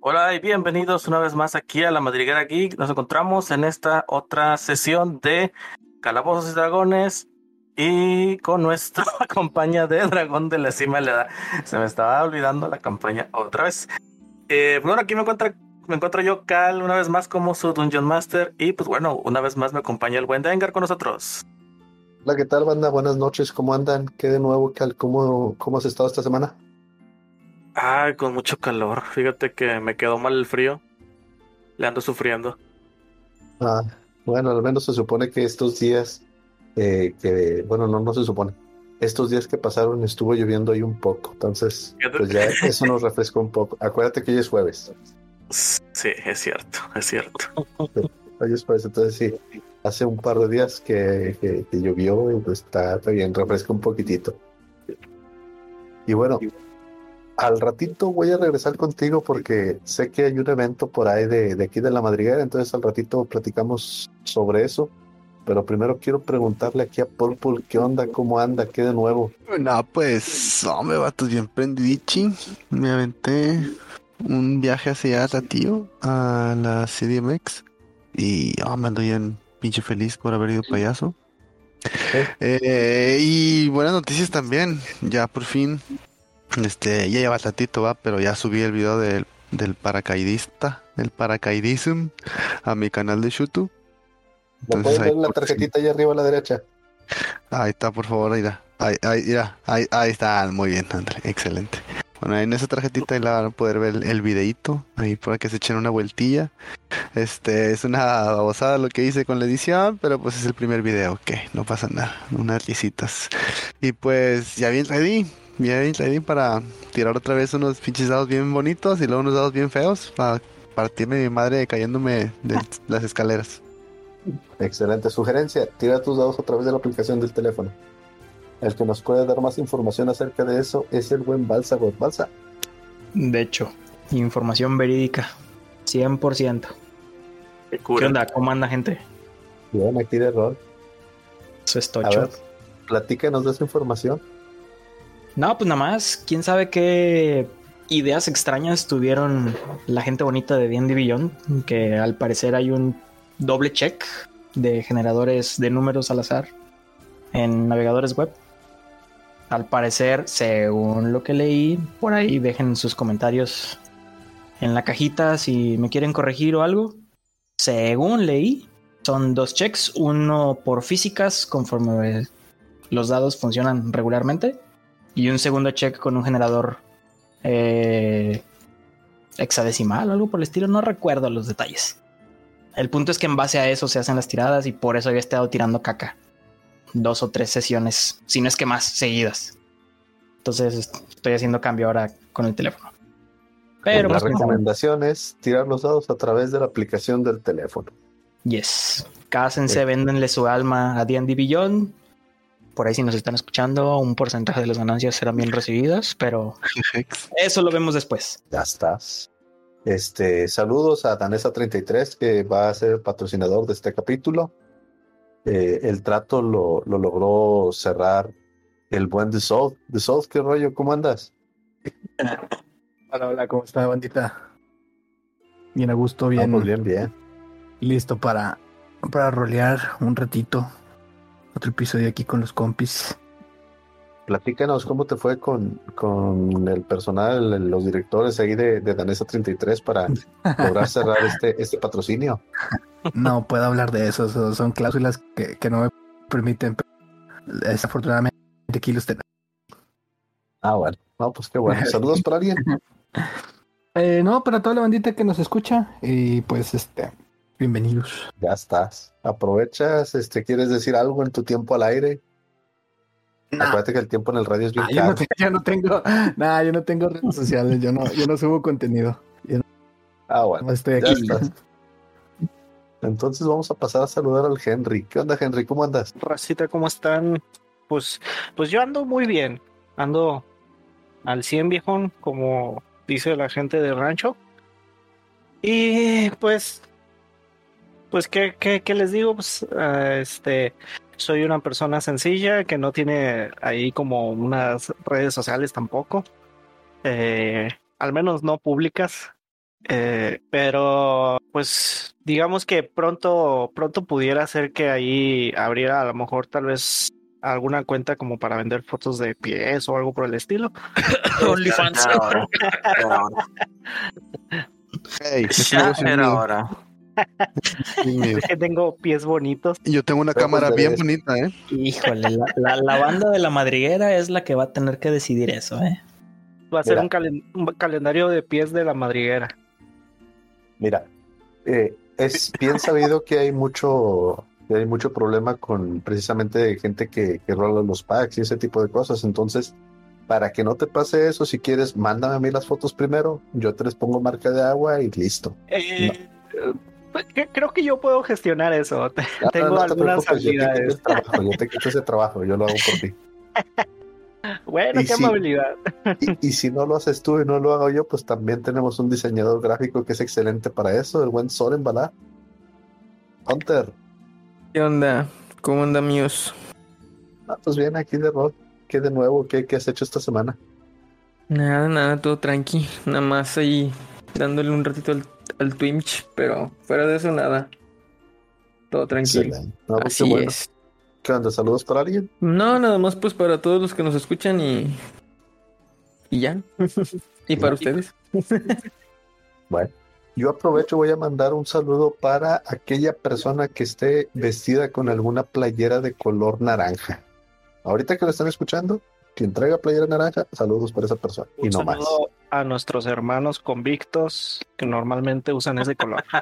Hola y bienvenidos una vez más aquí a la Madriguera Geek. Nos encontramos en esta otra sesión de Calabozos y Dragones y con nuestra campaña de Dragón de la Cima de la. Se me estaba olvidando la campaña otra vez. Eh, bueno, aquí me encuentro, me encuentro yo, Cal, una vez más como su Dungeon Master y pues bueno, una vez más me acompaña el buen Dengar con nosotros. Hola, ¿qué tal, banda? Buenas noches, ¿cómo andan? ¿Qué de nuevo, Cal? ¿Cómo, cómo has estado esta semana? Ay, con mucho calor. Fíjate que me quedó mal el frío. Le ando sufriendo. Ah, bueno, al menos se supone que estos días, eh, que, bueno, no, no se supone. Estos días que pasaron estuvo lloviendo ahí un poco, entonces, pues ya eso nos refrescó un poco. Acuérdate que hoy es jueves. Sí, es cierto, es cierto. Hoy es jueves, entonces sí, hace un par de días que, que, que llovió y pues está, está bien, refresca un poquitito. Y bueno, al ratito voy a regresar contigo porque sé que hay un evento por ahí de, de, aquí de la madriguera, entonces al ratito platicamos sobre eso. Pero primero quiero preguntarle aquí a Purple qué onda, cómo anda, qué de nuevo. No, pues, hombre, vatos bien prendidichi. Me aventé un viaje hacia allá, tío, a la CDMX. Y oh, me ando bien pinche feliz por haber ido payaso. Eh, y buenas noticias también. Ya por fin este, ya lleva ratito, va, pero ya subí el video del, del paracaidista, del paracaidism, a mi canal de YouTube. ¿Lo puedes ver en la tarjetita ahí arriba a la derecha? Ahí está, por favor, ahí está. Ahí, ahí, ahí, ahí está, muy bien, André, excelente. Bueno, en esa tarjetita ahí la van a poder ver el, el videíto, ahí para que se echen una vueltilla. Este, es una babosada lo que hice con la edición, pero pues es el primer video, ok, no pasa nada, unas risitas. Y pues ya bien ready, bien ready para tirar otra vez unos pinches dados bien bonitos y luego unos dados bien feos para partirme mi madre cayéndome de las escaleras. Excelente sugerencia. Tira tus dados a través de la aplicación del teléfono. El que nos puede dar más información acerca de eso es el buen Balsa God Balsa. De hecho, información verídica. 100%. Qué, ¿Qué onda? ¿Cómo anda, gente? Bien, aquí de rol. Eso es A tocho. ver, platícanos de esa información. No, pues nada más. ¿Quién sabe qué ideas extrañas tuvieron la gente bonita de D&D Beyond? Que al parecer hay un doble check de generadores de números al azar en navegadores web. Al parecer, según lo que leí por ahí, dejen sus comentarios en la cajita si me quieren corregir o algo. Según leí, son dos checks, uno por físicas conforme los dados funcionan regularmente y un segundo check con un generador eh, hexadecimal o algo por el estilo, no recuerdo los detalles. El punto es que en base a eso se hacen las tiradas y por eso había estado tirando caca. Dos o tres sesiones, si no es que más, seguidas. Entonces estoy haciendo cambio ahora con el teléfono. Pero la pues, recomendación es tirar los dados a través de la aplicación del teléfono. yes. Cásense, véndenle su alma a D&D Beyond. Por ahí si nos están escuchando, un porcentaje de las ganancias serán bien recibidas, pero eso lo vemos después. Ya estás. Este, saludos a Danesa33, que va a ser patrocinador de este capítulo. Eh, el trato lo, lo, logró cerrar el buen Dissolve. Dissolve, ¿qué rollo? ¿Cómo andas? Hola, hola, ¿cómo está, bandita? Bien a gusto, bien, Vamos bien, bien. listo para, para rolear un ratito. Otro episodio aquí con los compis. Platícanos cómo te fue con, con el personal, los directores ahí de, de Danesa 33 para lograr cerrar este, este patrocinio. No puedo hablar de eso, son, son cláusulas que, que, no me permiten. Desafortunadamente aquí los tenemos. Ah, bueno, no, pues qué bueno. Saludos para alguien. Eh, no, para toda la bandita que nos escucha y pues este, bienvenidos. Ya estás. Aprovechas, este, ¿quieres decir algo en tu tiempo al aire? Nah. Acuérdate que el tiempo en el radio es bien Ah, yo, caro. no, te- yo no tengo, nada, yo no tengo redes sociales, yo no, yo no subo contenido. Yo Ah, bueno, no estoy ya aquí. estás. Entonces vamos a pasar a saludar al Henry. ¿Qué onda, Henry? ¿Cómo andas? Racita, ¿cómo están? Pues, pues yo ando muy bien. Ando al 100 viejón, como dice la gente del rancho. Y pues, pues, ¿qué, qué, qué les digo? Pues, ah, este, soy una persona sencilla que no tiene ahí como unas redes sociales tampoco. Eh, al menos no públicas. Eh, pero pues digamos que pronto, pronto pudiera ser que ahí abriera a lo mejor tal vez alguna cuenta como para vender fotos de pies o algo por el estilo. OnlyFans. Ya era hora, ya era hora. Hey, negocio es que tengo pies bonitos. Y yo tengo una Pero cámara pues bien debes- bonita, ¿eh? Híjole, la, la- la banda de la madriguera es la que va a tener que decidir eso, ¿eh? Va a ser un, calen- un calendario de pies de la madriguera. Mira, eh, es bien sabido que hay mucho, que hay mucho problema con precisamente gente que, que rola los packs y ese tipo de cosas. Entonces, para que no te pase eso, si quieres, mándame a mí las fotos primero. Yo te les pongo marca de agua y listo. Eh, pues, que- creo que yo puedo gestionar eso. No, Tengo no, no te algunas preocupes, yo te habilidades. trabajo, yo te quito ese trabajo, yo lo hago por ti. Bueno, Y qué amabilidad. Y, y si no lo haces tú y no lo hago yo, pues también tenemos un diseñador gráfico que es excelente para eso, el buen Soren Balá. Hunter, ¿Qué onda? ¿Cómo anda, míos? ah, pues bien, aquí de rol. ¿Qué de nuevo? ¿Qué, qué has hecho esta semana? Nada, nada, todo tranqui. Nada más ahí dándole un ratito al, al Twitch, pero fuera de eso, nada. Todo tranquilo. No, pues qué Así bueno. es. ¿Qué onda? ¿Saludos para alguien? No, nada más pues para todos los que nos escuchan y. Y ya. y para ustedes. Bueno, yo aprovecho, voy a mandar un saludo para aquella persona que esté vestida con alguna playera de color naranja. Ahorita que lo están escuchando, quien traiga playera naranja, saludos para esa persona. Y Un no más. saludo a nuestros hermanos convictos que normalmente usan ese color.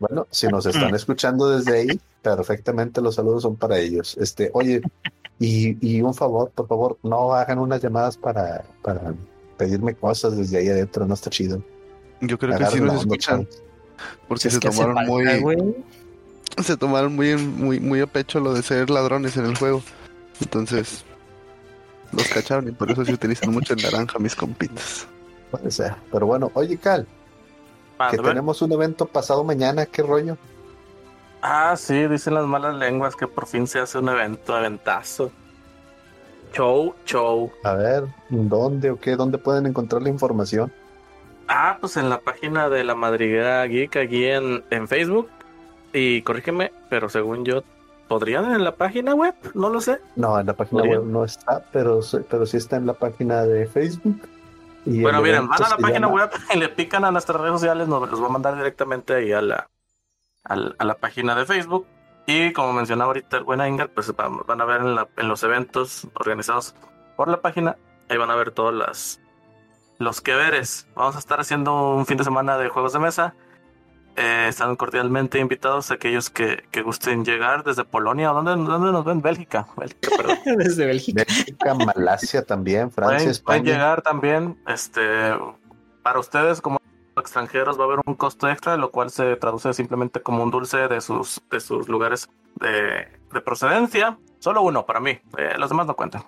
Bueno, si nos están escuchando desde ahí, perfectamente los saludos son para ellos. Este, oye, y, y un favor, por favor, no hagan unas llamadas para, para pedirme cosas desde ahí adentro, no está chido. Yo creo que sí Agarren nos escuchan, porque Es se tomaron muy, se tomaron muy, muy, muy a pecho lo de ser ladrones en el juego. Entonces, los cacharon y por eso se utilizan mucho el naranja, mis compitas. Puede ser. Pero bueno, oye, Cal, que tenemos un evento pasado mañana, ¿qué rollo? Ah, sí, dicen las malas lenguas que por fin se hace un evento, eventazo. Show, show. A ver, ¿dónde o qué? ¿Dónde pueden encontrar la información? Ah, pues en la página de la Madriguera Geek, aquí en, en Facebook. Y corrígeme, pero según yo, ¿podrían en la página web? No lo sé. No, en la página web no está, pero, pero sí está en la página de Facebook. Y Bueno, miren, van a la página llama- web y le pican a nuestras redes sociales, nos los va a mandar directamente ahí a la, a la página de Facebook. Y como mencionaba ahorita el buen Ingar, pues van, van a ver en, la- en los eventos organizados por la página, ahí van a ver todos las, los que veres. Vamos a estar haciendo un fin de semana de juegos de mesa. Eh, están cordialmente invitados aquellos que, que gusten llegar desde Polonia. ¿Dónde, dónde nos ven? Bélgica. Bélgica, perdón. Desde Bélgica. Bélgica, Malasia también, Francia, pueden, pueden España. llegar también, este, para ustedes como extranjeros va a haber un costo extra, lo cual se traduce simplemente como un dulce de sus, de sus lugares de, de procedencia. Solo uno para mí, eh, los demás no cuentan.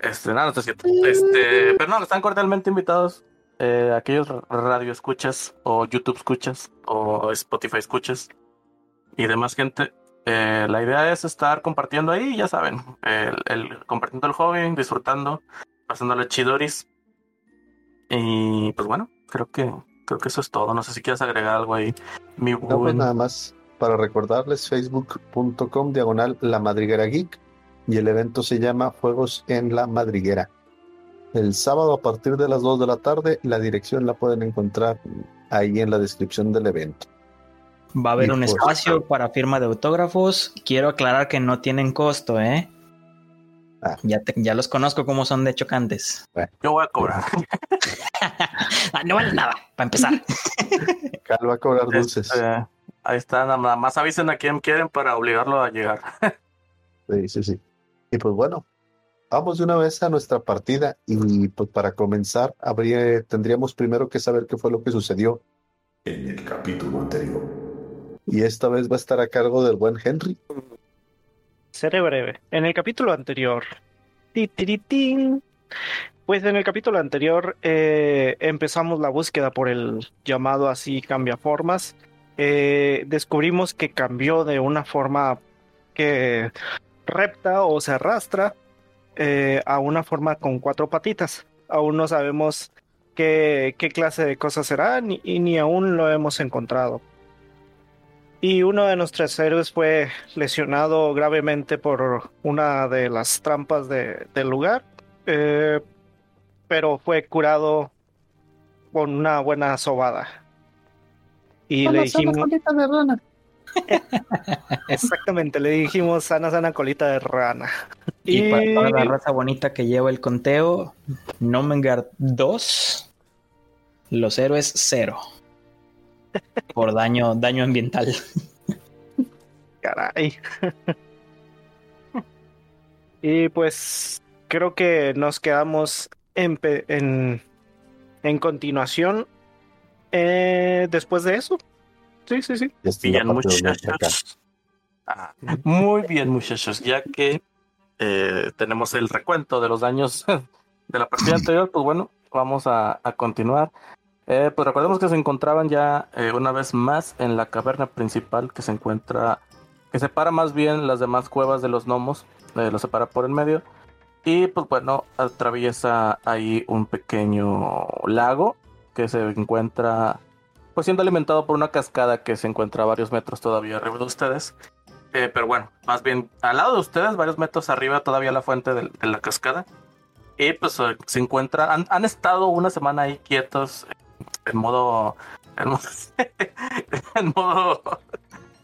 Este, nada, no es cierto. Este, pero no, están cordialmente invitados. Eh, aquellos radio escuchas o YouTube escuchas o Spotify escuchas y demás gente. Eh, la idea es estar compartiendo ahí, ya saben, el, el- compartiendo el hobby, disfrutando, pasándole chidoris. Y pues bueno, creo que creo que eso es todo. No sé si quieres agregar algo ahí, mi No, pues buen- nada más para recordarles facebook.com diagonal la madriguera geek y el evento se llama Juegos en la Madriguera. El sábado a partir de las 2 de la tarde, la dirección la pueden encontrar ahí en la descripción del evento. Va a haber Y un pues- espacio para firma de autógrafos. Quiero aclarar que no tienen costo, ¿eh? Ah. Ya, te- ya los conozco como son de chocantes. Yo voy a cobrar. Ah, no vale nada, para empezar. Cal va a cobrar dulces. Este, ahí está, nada más avisen a quien quieren para obligarlo a llegar. Sí, sí, sí. Y pues bueno, vamos de una vez a nuestra partida y pues para comenzar habría, tendríamos primero que saber qué fue lo que sucedió en el capítulo anterior. Y esta vez va a estar a cargo del buen Henry. Seré breve. En el capítulo anterior. Pues en el capítulo anterior eh, empezamos la búsqueda por el llamado así cambiaformas. Eh, descubrimos que cambió de una forma que repta o se arrastra eh, a una forma con cuatro patitas. Aún no sabemos qué, qué clase de cosas será ni- y ni aún lo hemos encontrado. Y uno de nuestros héroes fue lesionado gravemente por una de las trampas de- del lugar, eh, pero fue curado con una buena sobada. Y le dijimos... Exactamente, le dijimos sana, sana colita de rana. Y para toda la raza bonita que lleva el conteo, Nomengard 2, los héroes 0. Por daño, daño ambiental. Caray. y pues creo que nos quedamos en, en, en continuación eh, después de eso. Sí, sí, sí. Bien, muchachos. Ah, muy bien, muchachos. Ya que eh, tenemos el recuento de los daños de la partida anterior, pues bueno, vamos a, a continuar. Eh, pues recordemos que se encontraban ya eh, una vez más en la caverna principal que se encuentra, que separa más bien las demás cuevas de los gnomos, eh, lo separa por el medio. Y pues bueno, atraviesa ahí un pequeño lago que se encuentra pues siendo alimentado por una cascada que se encuentra a varios metros todavía arriba de ustedes. Eh, pero bueno, más bien al lado de ustedes, varios metros arriba todavía la fuente del- de, la cascada. Y pues eh, se encuentran, han, estado una semana ahí quietos eh, en modo, en modo,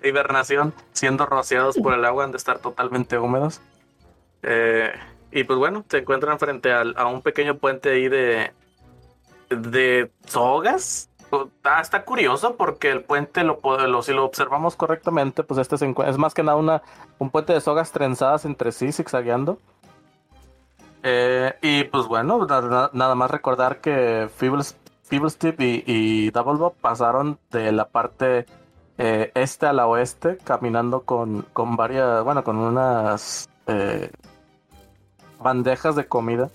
hibernación, siendo rociados por el agua, han de estar totalmente húmedos. Eh, y pues bueno, se encuentran frente a un pequeño puente ahí de, de sogas, Está, está curioso porque el puente, lo, lo- si lo observamos correctamente, pues este se es más que nada una, un puente de sogas trenzadas entre sí, zigzagueando. Eh, y pues bueno, na- na- nada más recordar que Feebles, y, y Double Bob pasaron de la parte eh, este a la oeste, caminando con, con varias, bueno, con unas eh, bandejas de comida.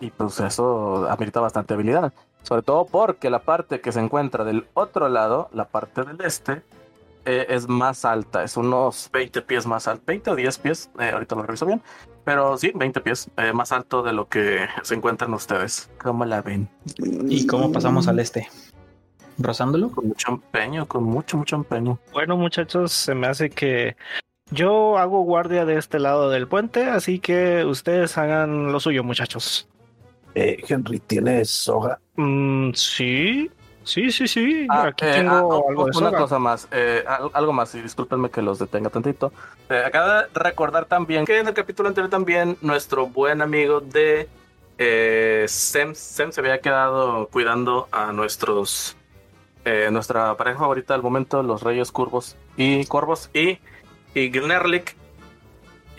Y pues eso amerita bastante habilidad. Sobre todo porque la parte que se encuentra del otro lado, la parte del este, eh, es más alta. Es unos 20 pies más alto. 20 o 10 pies, eh, ahorita lo reviso bien. Pero sí, 20 pies eh, más alto de lo que se encuentran ustedes. ¿Cómo la ven? ¿Y cómo pasamos al este? ¿Rozándolo? Con mucho empeño, con mucho, mucho empeño. Bueno, muchachos, se me hace que yo hago guardia de este lado del puente, así que ustedes hagan lo suyo, muchachos. Eh, Henry, ¿tienes soga? Mm, sí, sí, sí, sí. Ah, Aquí eh, tengo ah, oh, algo de una soga. cosa más, eh, al- algo más, y discúlpenme que los detenga tantito. Eh, acabo de recordar también que en el capítulo anterior también nuestro buen amigo de eh, Sem, Sem se había quedado cuidando a nuestros eh, nuestra pareja favorita del momento, los Reyes Curvos y Corvos y, y Gnerlik.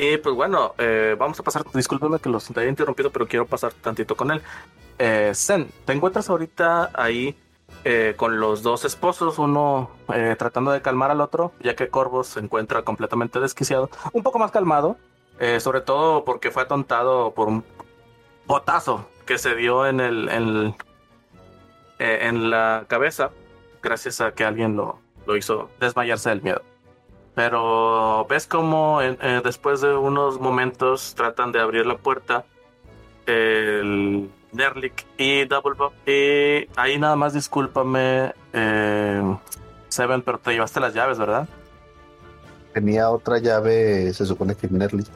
Y pues bueno, eh, vamos a pasar, discúlpenme que los haya interrumpido, pero quiero pasar tantito con él. Eh, Zen, ¿te encuentras ahorita ahí eh, con los dos esposos, uno eh, tratando de calmar al otro, ya que Corvos se encuentra completamente desquiciado, un poco más calmado, eh, sobre todo porque fue atontado por un botazo que se dio en el, en, eh, en la cabeza, gracias a que alguien lo, lo hizo desmayarse del miedo. Pero ves como eh, después de unos momentos tratan de abrir la puerta el Nerlik y Double Bob. Y ahí nada más discúlpame, eh, Seven, pero te llevaste las llaves, ¿verdad? Tenía otra llave, se supone que Nerly.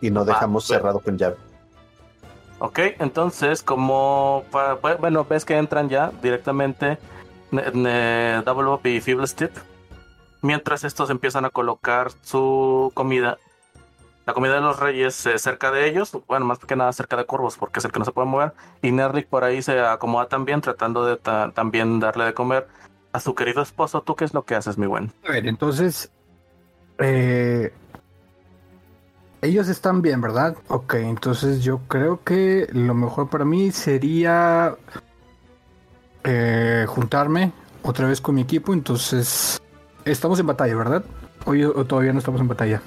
Y no dejamos bueno. cerrado con llave. Ok, entonces como, bueno, ves que entran ya directamente Double Bob y Feeblestip. Mientras estos empiezan a colocar su comida, la comida de los reyes eh, cerca de ellos, bueno, más que nada cerca de Corvos, porque es el que no se puede mover. Y Nerlik por ahí se acomoda también, tratando de ta- también darle de comer a su querido esposo. ¿Tú qué es lo que haces, mi buen? A ver, entonces. eh, ellos están bien, ¿verdad? Ok, entonces yo creo que lo mejor para mí sería eh, juntarme otra vez con mi equipo. Entonces, estamos en batalla, ¿verdad? Hoy o todavía no estamos en batalla.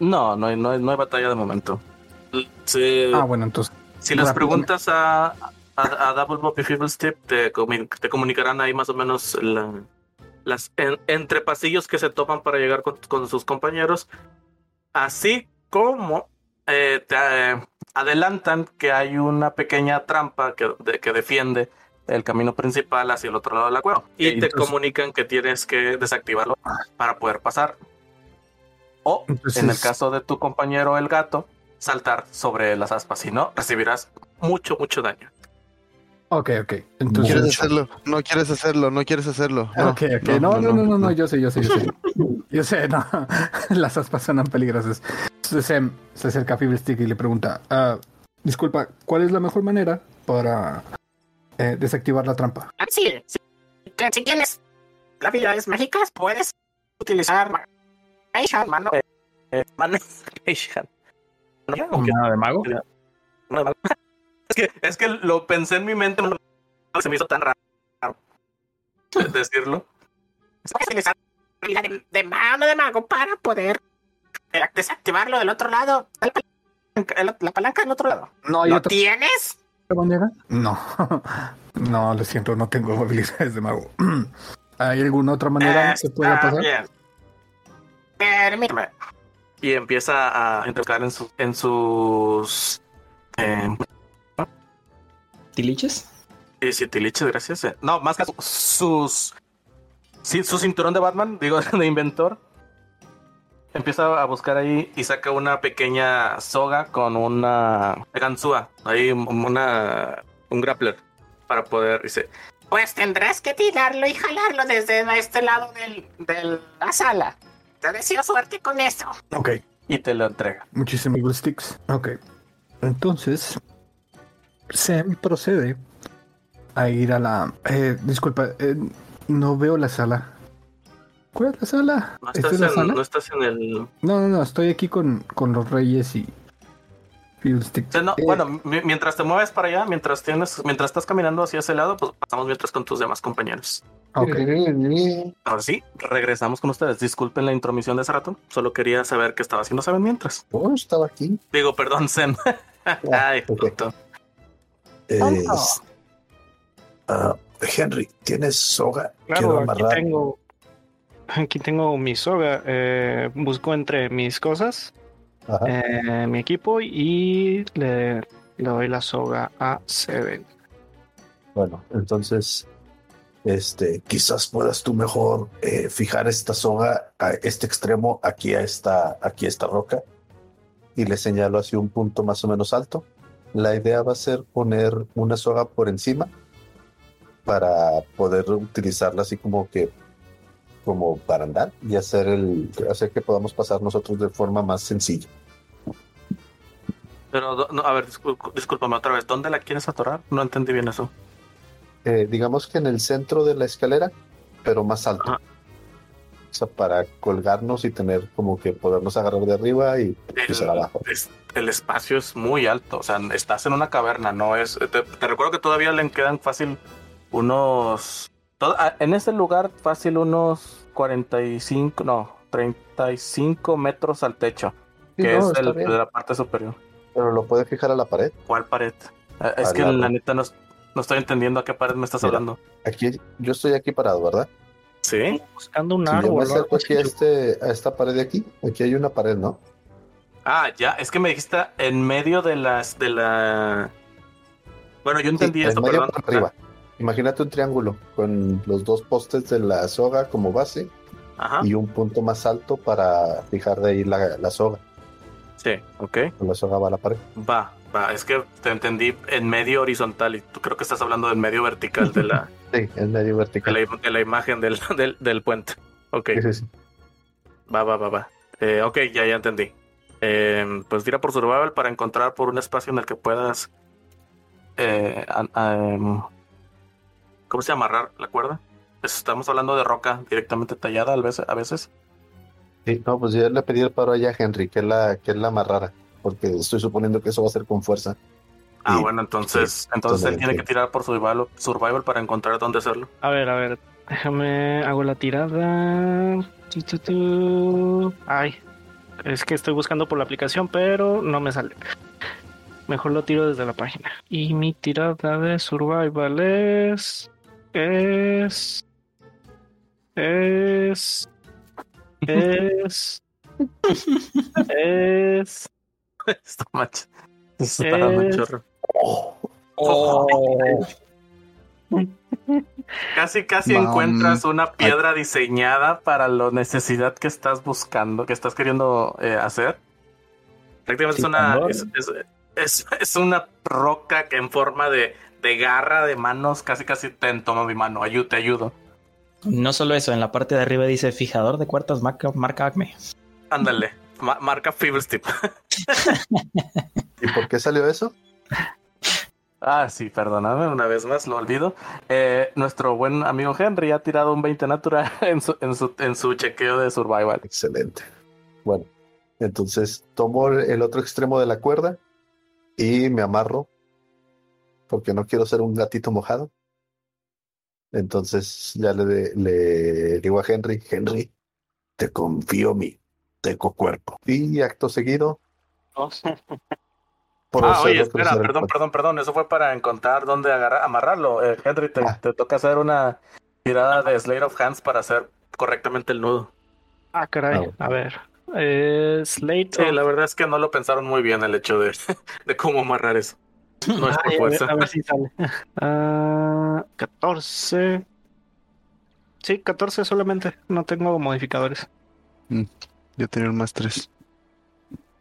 No, no hay, no hay, no hay batalla de momento. Ah, bueno, entonces. Si les preguntas a, a, a Double y Feeblestip, te, comi- te comunicarán ahí más o menos la- las en- entre pasillos que se toman para llegar con, con sus compañeros, así como eh, te, eh, adelantan que hay una pequeña trampa que, de- que defiende el camino principal hacia el otro lado de la cueva. Y te entonces- comunican que tienes que desactivarlo para poder pasar. O, Entonces- en el caso de tu compañero el gato, saltar sobre las aspas. Si no, recibirás mucho, mucho daño. Ok, ok. ¿Quieres Entonces. hacerlo? No quieres hacerlo, no quieres hacerlo. No, Ok, ok. No, no, no, no, no, yo sé, yo sé, yo sé. Yo sé, no. Las aspas suenan peligrosas. Sam se acerca a Fiddlestick y le pregunta: ah, Disculpa, ¿cuál es la mejor manera para eh, desactivar la trampa? Ah, sí, Si tienes habilidades mágicas, puedes utilizar mano. Eh, Manipulation. No, aunque- ¿Nada de mago? Es que, es que lo pensé en mi mente, no se me hizo tan raro decirlo. Puedes utilizar habilidad de, de mano de mago para poder eh, desactivarlo del otro lado. La palanca, el- la palanca del otro lado. No, ¿Lo tienes? Manera. No. No, lo siento, no tengo habilidades de mago. ¿Hay alguna otra manera que pueda Está pasar? bien. Permíteme. Y empieza a entrar en, su- en sus. Eh, ¿Tiliches? y si tiliches, gracias. eh. No, más que sus. Sí, su cinturón de Batman, digo, de inventor. Empieza a buscar ahí y saca una pequeña soga con una ganzúa. Ahí una. Un grappler. Para poder. Dice. Pues tendrás que tirarlo y jalarlo desde este lado del, de la sala. Te deseo suerte con eso. Ok. Y te lo entrega. Muchísimos Sticks. Ok. Entonces, Sam procede a ir a la. Eh, disculpa, eh, no veo la sala. ¿Cuál es la sala? No ¿Esta estás, es la en, sala? no estás en el. No, no, no, estoy aquí con, con los reyes y. Fiddlesticks. O sea, no, Eh, Bueno, mi- mientras te mueves para allá, mientras tienes, mientras estás caminando hacia ese lado, pues pasamos mientras con tus demás compañeros. Ok. Ahora sí, regresamos con ustedes. Disculpen la intromisión de ese rato. Solo quería saber qué estaba haciendo Saben mientras. Oh, estaba aquí. Digo, perdón, Zen. Ay, puto. Eh, Tonto. ah, Henry, ¿tienes soga? Quiero Claro, aquí amarrar. tengo. Aquí tengo mi soga. eh, busco entre mis cosas, eh, mi equipo y le, le doy la soga a Seven. Bueno, entonces, este, quizás puedas tú mejor eh, fijar esta soga a este extremo aquí a esta, aquí a esta roca y le señalo hacia un punto más o menos alto. La idea va a ser poner una soga por encima para poder utilizarla así como que como para andar y hacer el hacer que podamos pasar nosotros de forma más sencilla. Pero, no, a ver, discúlpame otra vez. ¿Dónde la quieres atorar? No entendí bien eso. Eh, digamos que en el centro de la escalera, pero más alto. Ajá. O sea, para colgarnos y tener como que podernos agarrar de arriba y pisar abajo. es- el espacio es muy alto. O sea, estás en una caverna, no es. Te, te recuerdo que todavía le quedan fácil unos. Ah, en ese lugar, fácil unos 45, no, 35 metros al techo, Sí, que no, es el- de la parte superior. Pero lo puede fijar a la pared. ¿Cuál pared? Eh, Es que la neta no, no estoy entendiendo a qué pared me estás Mira. hablando. Aquí, yo estoy aquí parado, ¿verdad? Sí. Buscando un Si yo me árbol. o acerco algo aquí a, así. este, a esta pared de aquí, aquí hay una pared, ¿no? Ah, ya, es que me dijiste en medio de las de la. Bueno, yo entendí Sí, esto, en medio perdón. arriba. Imagínate un triángulo con los dos postes de la soga como base Ajá. y un punto más alto para fijar de ahí la, la soga. Sí, ok. La soga va a la pared. Va, va. Es que te entendí en medio horizontal y tú creo que estás hablando del medio vertical de la, Sí, en medio de vertical. la, de la imagen del, del, del puente. Ok, Sí, sí, sí. va, va, va, va. Eh, ok, ya, ya entendí. Eh, pues tira por survival para encontrar por un espacio en el que puedas. eh, am- ¿Cómo se llama? Amarrar la cuerda. Estamos hablando de roca directamente tallada a veces. A veces. Sí, no, pues yo le pedí el paro allá a Henry, que la, que la amarrara, porque estoy suponiendo que eso va a ser con fuerza. Ah, bueno, entonces, entonces él tiene que tirar por survival, survival para encontrar dónde hacerlo. A ver, a ver. Déjame. Hago la tirada. Tu, tu, tu. Ay. Es que estoy buscando por la aplicación, pero no me sale. Mejor lo tiro desde la página. Y mi tirada de survival es. Es. Es. Es. Es. Esto, macho. Está Es- chorro. Oh. Casi, casi Mam. encuentras una piedra diseñada para la necesidad que estás buscando, que estás queriendo eh, hacer. Prácticamente es una, Citandor. es, es- es- es una roca que en forma de, de garra de manos. Casi, casi te toma mi mano. Ayu- te ayudo. No solo eso, en la parte de arriba dice fijador de cuartas marca, marca Acme. Ándale. ma- marca Feeblestip. ¿Y por qué salió eso? Ah, sí, perdóname, una vez más, lo olvido. Eh, nuestro buen amigo Henry ha tirado un 20 natural en su, en su, en su chequeo de survival. Excelente. Bueno, entonces tomo el otro extremo de la cuerda y me amarro porque no quiero ser un gatito mojado. Entonces ya le, le digo a Henry, Henry, te confío mi teco cuerpo. Y acto seguido. Ah, oye, espera, perdón, perdón, perdón. Eso fue para encontrar dónde agarrar, amarrarlo. Eh, Henry, te, Ah. te toca hacer una tirada de Slate of Hands para hacer correctamente el nudo. Ah, caray. Ah, A ver. Eh, Slate. Sí, of- la verdad es que no lo pensaron muy bien el hecho de, de cómo amarrar eso. No es por Ay, a, ver, fuerza. a ver si sale. Ah, 14. Sí, 14 solamente. No tengo modificadores. Yo tenía un más tres.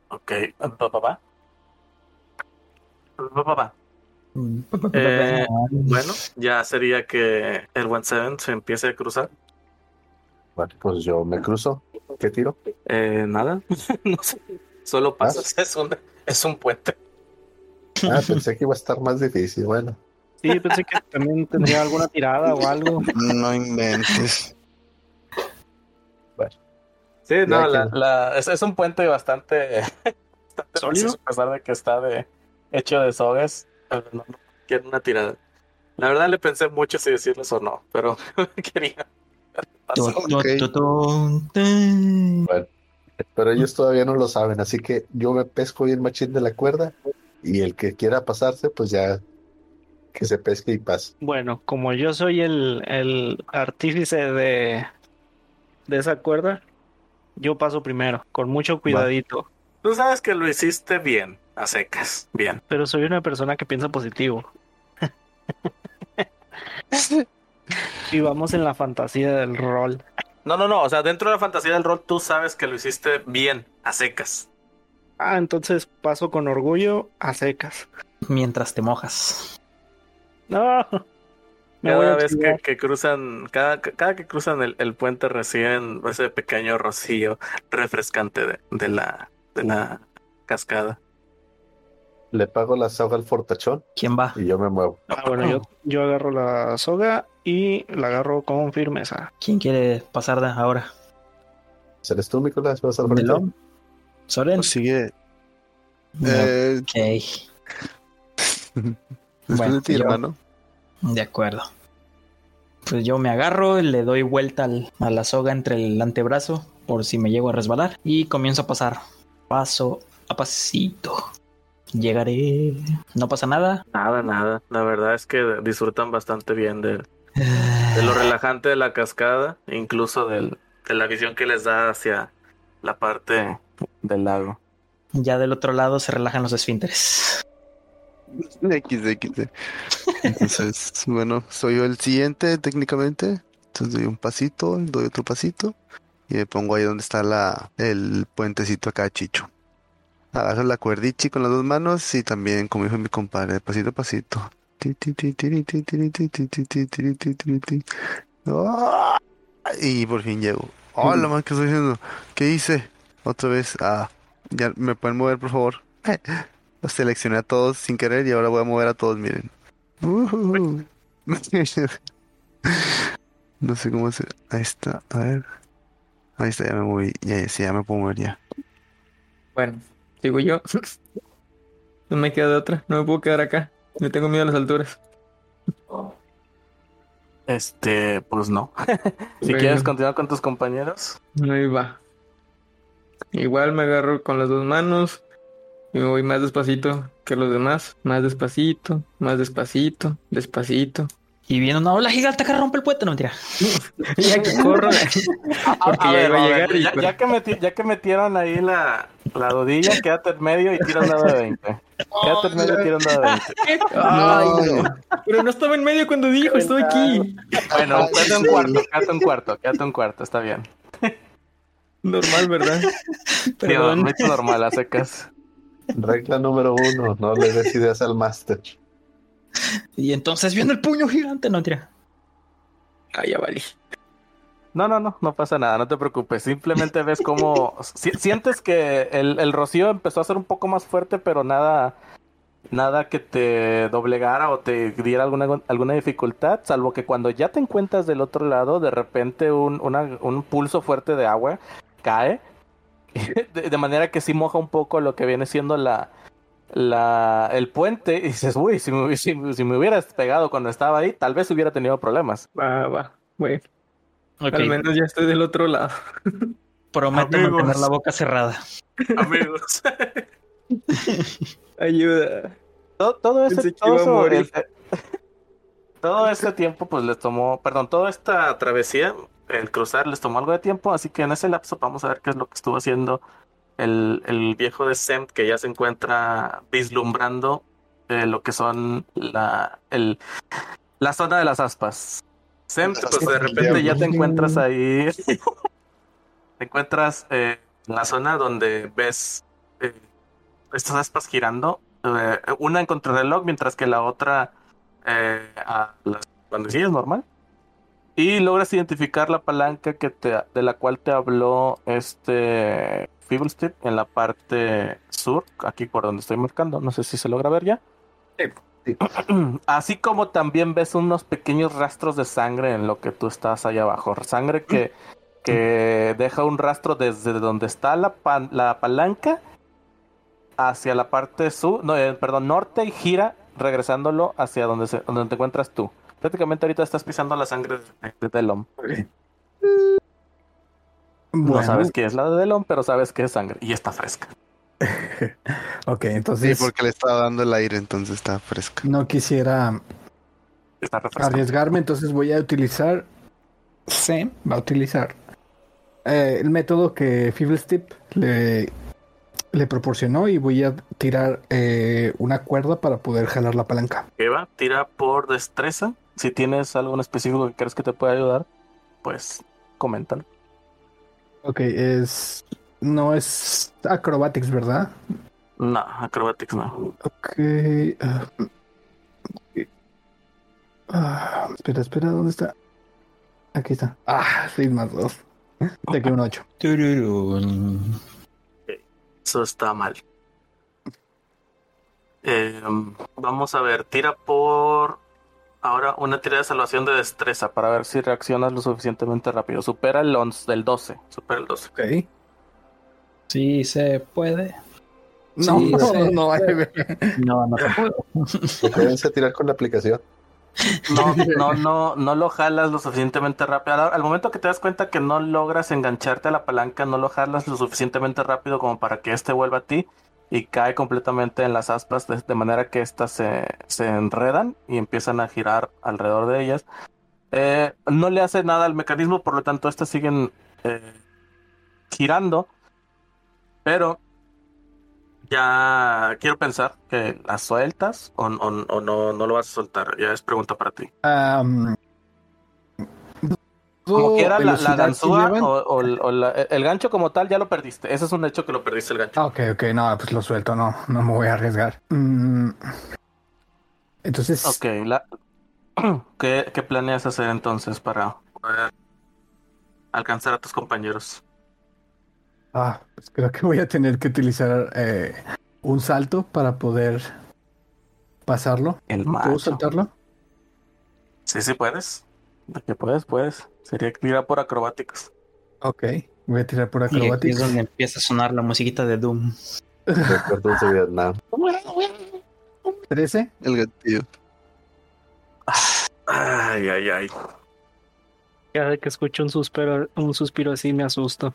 Ok, pa, pa, pa. Pa, pa, pa. Eh, Bueno, ya sería que el One Seven se empiece a cruzar. Bueno, pues yo me cruzo. ¿Qué tiro? Eh, nada, no sé. Solo pasas, es un, es un puente. Ah, pensé que iba a estar más difícil. Bueno, Sí, pensé que también tendría alguna tirada o algo. No inventes. Sí, Ya no, que- la, la- es, es un puente bastante, bastante ¿Sólido? preciso, a pesar de que está de hecho de sogas. No, no quiero una tirada. La verdad le pensé mucho si decirles o no, pero quería. Tu. pero ellos todavía no lo saben, así que yo me pesco bien machín de la cuerda y el que quiera pasarse, pues ya que se pesque y pase. Bueno, como yo soy el, el artífice de, de esa cuerda, yo paso primero, con mucho cuidadito. Tú sabes que lo hiciste bien, a secas, bien. Pero soy una persona que piensa positivo. Y vamos en la fantasía del rol. No, no, no, o sea, dentro de la fantasía del rol tú sabes que lo hiciste bien, a secas. Ah, entonces paso con orgullo a secas. Mientras te mojas. No. Me Cada vez que, que cruzan, cada, cada que cruzan el, el puente reciben ese pequeño rocío refrescante de, de la, de la cascada. Le pago la soga al fortachón ¿Quién va? y yo me muevo. Ah, bueno, yo, yo agarro la soga y la agarro con firmeza. ¿Quién quiere pasar de ahora? ¿Serás tú, Nicolás? ¿Vas al frente? ¿Soren? Pues sigue. No. Eh, Ok, Bueno, de ti, yo- hermano. de acuerdo. Pues yo me agarro, le doy vuelta al- a la soga entre el antebrazo por si me llego a resbalar y comienzo a pasar paso a pasito. Llegaré. No pasa nada. Nada, nada. La verdad es que disfrutan bastante bien de, de lo relajante de la cascada, incluso del, de la visión que les da hacia la parte del lago. Ya del otro lado se relajan los esfínteres. X, X. Entonces, bueno, soy yo el siguiente técnicamente. Entonces doy un pasito, doy otro pasito y me pongo ahí donde está la, el puentecito acá, chicho. Agarro la cuerdichi con las dos manos y también, como dijo mi compadre, pasito a pasito. ¡Ah! Y por fin llego. Hola, man, ¿qué estoy haciendo? ¿Qué hice? Otra vez. Ah, ya me pueden mover, por favor. Los seleccioné a todos sin querer y ahora voy a mover a todos, miren. No sé cómo hacer. Ahí está, a ver. Ahí está, ya me moví. Ya, ya, sí, ya me puedo mover ya. Bueno, sigo yo. No me queda de otra. No me puedo quedar acá. Me tengo miedo a las alturas. Este, pues no. si Bueno. quieres continuar con tus compañeros. Ahí va. Igual me agarro con las dos manos y me voy más despacito que los demás. Más despacito, más despacito, despacito. Y viene una ola gigante que rompe el puente, no mentira. Ya que corro. Porque ya iba a llegar ya, pues- ya que meti- ya que metieron ahí la, La dudilla, quédate en medio y tira un dado de 20. Quédate en medio y tira un dado de 20. Ay, no. Pero no estaba en medio cuando dijo, estoy aquí. Bueno, quédate un cuarto, quédate un cuarto, quédate un cuarto, está bien. Normal, ¿verdad? Tío, Perdón. me hizo normal a secas. Regla número uno, no le des ideas al máster. Y entonces viene el puño gigante, no tira. Ah, ya valí. No, no, no, no pasa nada, no te preocupes. Simplemente ves cómo si- sientes que el, el rocío empezó a ser un poco más fuerte, pero nada, nada que te doblegara o te diera alguna, alguna dificultad, salvo que cuando ya te encuentras del otro lado, de repente un, una- un pulso fuerte de agua cae, de, de manera que sí moja un poco lo que viene siendo la, la, el puente, y dices, uy, si me, si, si me hubieras pegado cuando estaba ahí, tal vez hubiera tenido problemas. Va, va. Bueno, al menos ya estoy del otro lado. prometo Amigos. mantener la boca cerrada. Amigos. Ayuda. todo, todo ese, que todo el- todo ese tiempo, pues les tomó, perdón, toda esta travesía, el cruzar les tomó algo de tiempo, así que en ese lapso vamos a ver qué es lo que estuvo haciendo el, el viejo de Semt, que ya se encuentra vislumbrando eh, lo que son la, el, la zona de las aspas. Semt, pues de repente ya te encuentras ahí, te encuentras eh, en la zona donde ves eh, estas aspas girando, una en contrarreloj, mientras que la otra eh, a las bandecillas normal. Y logras identificar la palanca que te, de la cual te habló este Fiddlestick en la parte sur, aquí por donde estoy marcando. No sé si se logra ver ya. Así como también ves unos pequeños rastros de sangre en lo que tú estás allá abajo. Sangre que, que deja un rastro desde donde está la, pan- la palanca hacia la parte sur, no, eh, perdón, norte y gira regresándolo hacia donde, se, donde te encuentras tú. Prácticamente ahorita estás pisando la sangre de, de Delon. No sabes qué es la de Delon, pero sabes que es sangre y está fresca. ok, Sí, entonces porque le estaba dando el aire, entonces está fresca. no quisiera Está arriesgarme, entonces voy a utilizar. Sam va a utilizar eh, el método que Fiddlestick le, le proporcionó y voy a tirar eh, una cuerda para poder jalar la palanca. Eva, tira por destreza. Si tienes algo en específico que crees que te pueda ayudar, pues coméntalo. Ok, es. No es acrobatics, ¿verdad? No, acrobatics no. Ok. ah. Ah, espera, espera, ¿dónde está? Aquí está. Ah, 6 más 2. De que un 8. Tururún. Eso está mal. Eh, vamos a ver, tira por ahora una tirada de salvación de destreza para ver si reaccionas lo suficientemente rápido. Supera el 11, del 12. Supera el 12. Ok. Sí, se puede. No, Sí, no, no, eh, No, no se puede. Tirar con la aplicación. No, no, no, no lo jalas lo suficientemente rápido. Al, al momento que te das cuenta que no logras engancharte a la palanca, no lo jalas lo suficientemente rápido como para que este vuelva a ti y cae completamente en las aspas de, manera que estas se, se enredan y empiezan a girar alrededor de ellas. Eh, no le hace nada al mecanismo, por lo tanto, estas siguen eh, girando, pero ya quiero pensar que las sueltas o, o- o no, no lo vas a soltar. Ya es pregunta para ti. Como quiera, la, la llevan. o, o el- o la- el gancho como tal ya lo perdiste. Ese es un hecho que lo perdiste el gancho. Ah, ok, ok, no, pues lo suelto, no, no me voy a arriesgar. Mm, entonces, Ok, la... ¿Qué, ¿qué planeas hacer entonces para poder alcanzar a tus compañeros? ah, pues creo que voy a tener que utilizar eh, un salto para poder pasarlo. El ¿Puedo saltarlo? Sí, sí puedes. De que puedes, puedes. Sería tirar por acrobáticos. Ok, voy a tirar por Y aquí es donde empieza a sonar la musiquita de Doom. Recuerdos de Vietnam. 13. El gatillo. Ay, ay, ay. Cada que escucho un suspiro, un suspiro así me asusto.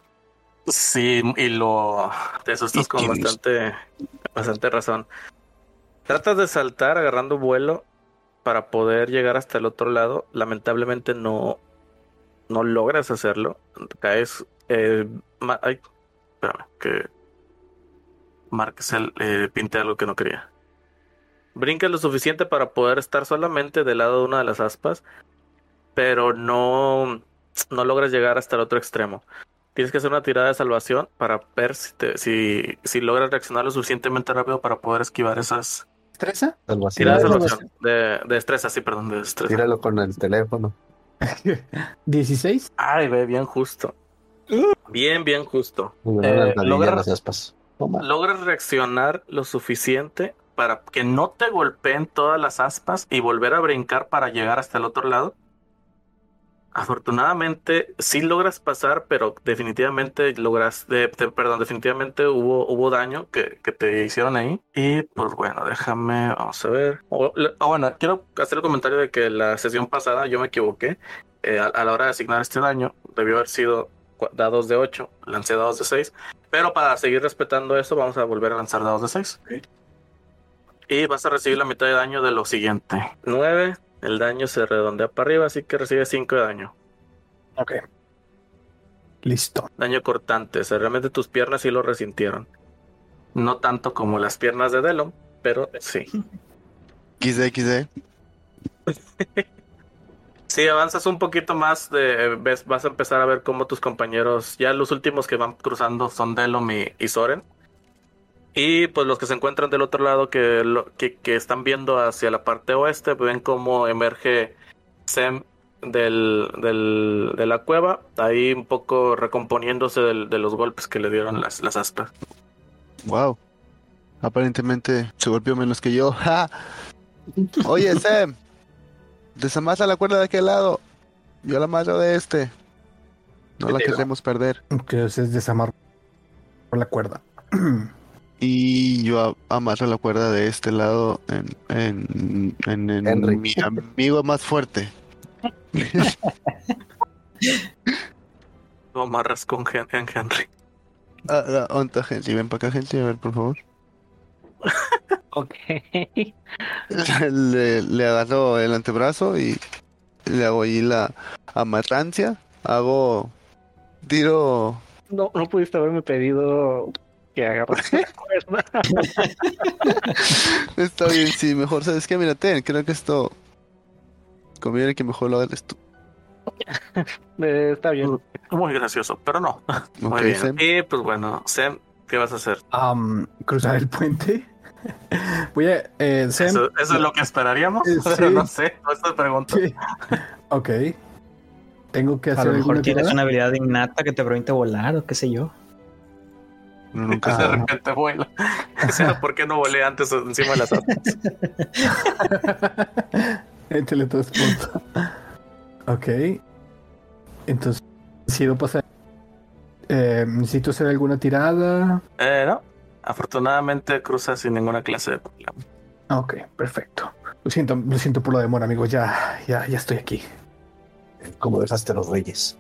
Sí, y lo te asustas Y con bastante, bastante razón. Tratas de saltar agarrando vuelo para poder llegar hasta el otro lado. Lamentablemente no, no logras hacerlo. Caes. eh, ay, espérame, que marques el, eh, pinte algo que no quería. Brincas lo suficiente para poder estar solamente del lado de una de las aspas, pero no, no logras llegar hasta el otro extremo. Tienes que hacer una tirada de salvación para ver si, te- si, si logras reaccionar lo suficientemente rápido para poder esquivar esas ¿Estresa? Algo así. tiradas de salvación. De, de destreza, sí, perdón, de destreza. Tíralo con el teléfono. 16. Ay, ve, bien justo. Bien, bien justo. Eh, la ladilla logra- en las aspas. Toma. Logras reaccionar lo suficiente para que no te golpeen todas las aspas y volver a brincar para llegar hasta el otro lado. Afortunadamente, sí logras pasar, pero definitivamente logras, de- de- perdón, definitivamente hubo, hubo daño que, que te hicieron ahí. Y pues bueno, déjame, vamos a ver. O- o bueno, quiero hacer el comentario de que la sesión pasada yo me equivoqué. Eh, a, a la hora de asignar este daño, debió haber sido dados de 8, lancé dados de 6. Pero para seguir respetando eso, vamos a volver a lanzar dados de 6. Y vas a recibir la mitad de daño de lo siguiente. 9. El daño se redondea para arriba, así que recibe 5 de daño. Ok. Listo. Daño cortante. O sea, realmente tus piernas sí lo resintieron. No tanto como las piernas de Delon, pero sí. XD, XD. Si avanzas un poquito más, de, ves, vas a empezar a ver cómo tus compañeros, ya los últimos que van cruzando son Delom y, y Soren. Y pues los que se encuentran del otro lado, que, lo- que, que están viendo hacia la parte oeste, ven cómo emerge Sem del, del- de la cueva, ahí un poco recomponiéndose del- de los golpes que le dieron las, las aspas. Wow. Aparentemente se golpeó menos que yo. ¡Ja! Oye, Sam. Desamasa la cuerda de aquel lado. Yo la amarro de este. No la queremos perder. Entonces desamarro la cuerda. Y yo amarro la cuerda de este lado en, en, en, en Henry. mi amigo más fuerte. Lo amarras con Hen- en Henry. Ah, ah, ¿dónde está Henry? Ven para acá, Henry, a ver, por favor. Ok. le, le agarro el antebrazo y le hago ahí la amarrancia. Hago. Tiro. No, no pudiste haberme pedido que agarras la cuerda. Está bien, sí, mejor. ¿Sabes qué? Mira, ten, creo que esto. Conviene que mejor lo hagas tú. Eh, está bien. Muy gracioso, pero no. Muy bien. Sam. Y pues bueno, Sem, ¿qué vas a hacer? Am, cruzar el puente. Voy a. Eh, Sam- Eso, eso es lo que esperaríamos, Eh, pero sí. no sé, no esta pregunta. Sí. Ok. Tengo que A hacer lo mejor tienes tirada? una habilidad innata que te permite volar o qué sé yo. Uno nunca de sabe. repente vuela. O sea, ¿por qué no volé antes encima de las aspas? El teletransporte. ok. Entonces, decido pasar. Eh, necesito hacer alguna tirada. Eh, no. Afortunadamente cruza sin ninguna clase de problema. Ok, perfecto. Lo siento, lo siento por la demora, amigos. Ya, ya, ya estoy aquí. Como dejaste a los reyes.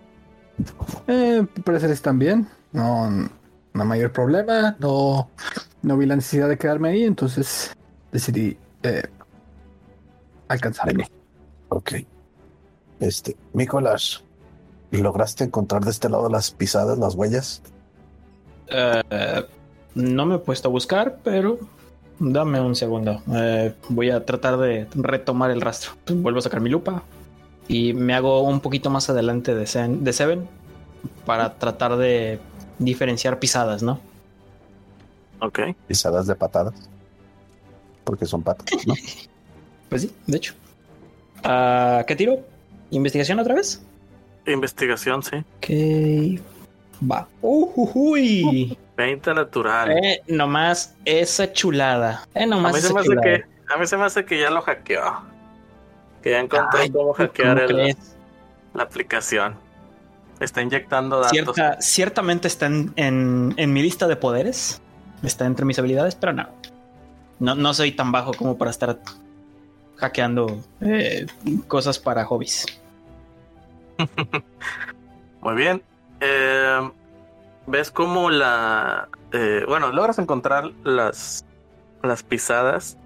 Eh, parece que están bien. No, no mayor problema. No, no vi la necesidad de quedarme ahí, entonces decidí eh, alcanzarlo. Ok. Este, Nicolás, ¿lograste encontrar de este lado las pisadas, las huellas? Eh, no me he puesto a buscar, pero dame un segundo. Eh, voy a tratar de retomar el rastro. Vuelvo a sacar mi lupa y me hago un poquito más adelante de, Sen- de Seven para tratar de diferenciar pisadas, ¿no? Ok. Pisadas de patadas. Porque son patas, ¿no? Pues sí, de hecho. Ah, ¿Qué tiro? ¿Investigación otra vez? Investigación, sí. Ok. Va. Ujujuy. 20 natural. Eh, nomás esa chulada. Eh, a, nomás mí se esa me hace chulada. que, a mí se me hace que ya lo hackeó. Que ya encontró Ay, cómo hackear ¿cómo el- crees? la aplicación. Está inyectando datos. Cierta- ciertamente está en, en- en mi lista de poderes. Está entre mis habilidades, pero no. No, no soy tan bajo como para estar hackeando eh, cosas para hobbies. Muy bien. Eh, ¿Ves cómo la... eh, bueno, logras encontrar las, las pisadas?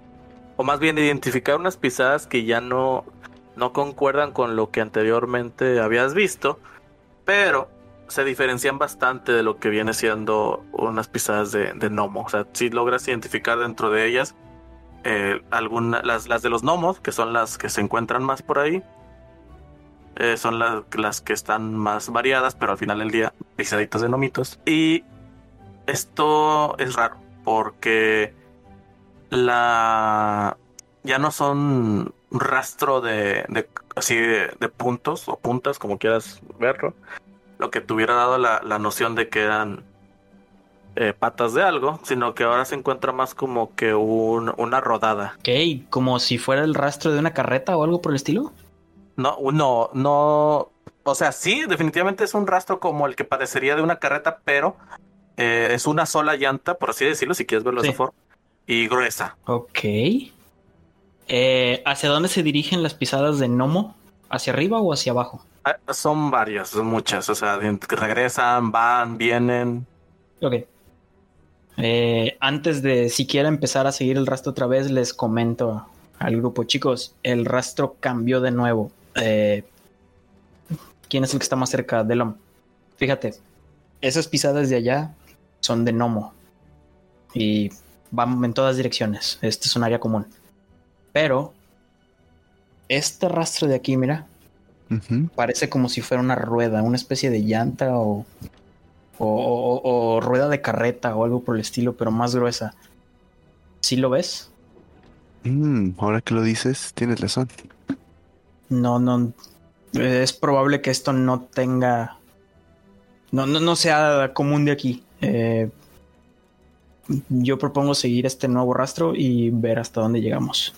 O más bien identificar unas pisadas que ya no, no concuerdan con lo que anteriormente habías visto. Pero se diferencian bastante de lo que viene siendo unas pisadas de, de gnomo. O sea, si logras identificar dentro de ellas eh, las, de los gnomos, que son las que se encuentran más por ahí, eh, son las, que están más variadas, pero al final del día, pisaditas de nomitos. Y esto es raro, porque la ya no son rastro de así de, de puntos o puntas, como quieras verlo, lo que te hubiera dado la, la noción de que eran eh, patas de algo, sino que ahora se encuentra más como que un- una rodada. Ok, como si fuera el rastro de una carreta o algo por el estilo. No, no, no. O sea, sí, definitivamente es un rastro como el que padecería de una carreta, pero eh, es una sola llanta, por así decirlo, si quieres verlo de esa forma, y gruesa. Ok. Eh, ¿Hacia dónde se dirigen las pisadas de Nomo? ¿Hacia arriba o hacia abajo? Ah, Son varias, son muchas. O sea, regresan, van, vienen. Ok. Eh, antes de siquiera empezar a seguir el rastro otra vez, les comento al grupo, chicos, el rastro cambió de nuevo. Eh, ¿Quién es el que está más cerca del Om? Fíjate, esas pisadas de allá son de Nomo y van en todas direcciones. Este es un área común. Pero este rastro de aquí, mira, parece como si fuera una rueda, una especie de llanta o, o, o- o rueda de carreta o algo por el estilo, pero más gruesa. ¿Sí lo ves? Mm, ahora que lo dices, tienes razón. No, no. Es probable que esto no tenga. No, no, no sea común de aquí. Eh, yo propongo seguir este nuevo rastro y ver hasta dónde llegamos.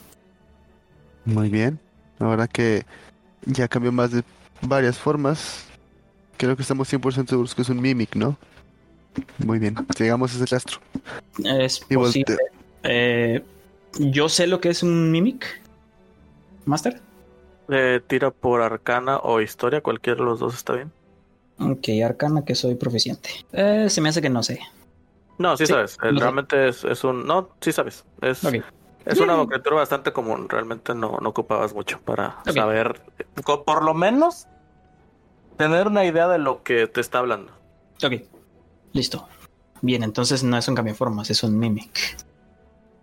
Muy bien. Ahora que ya cambió más de varias formas, creo que estamos 100% seguros que es un mimic, ¿no? Muy bien. Llegamos a ese rastro. Es Y posible. Eh, yo sé lo que es un mimic. Master. Eh, tira por arcana o historia, cualquiera de los dos está bien. Ok, arcana que soy proficiente. Eh, se me hace que no sé. No, sí, Sí, sabes. eh, no realmente es, es un. No, sí sabes. Es, Ok. Es una criatura bastante común. Realmente no, no ocupabas mucho para saber. Por lo menos tener una idea de lo que te está hablando. Ok. Listo. Bien, entonces no es un cambio de formas, es un mimic.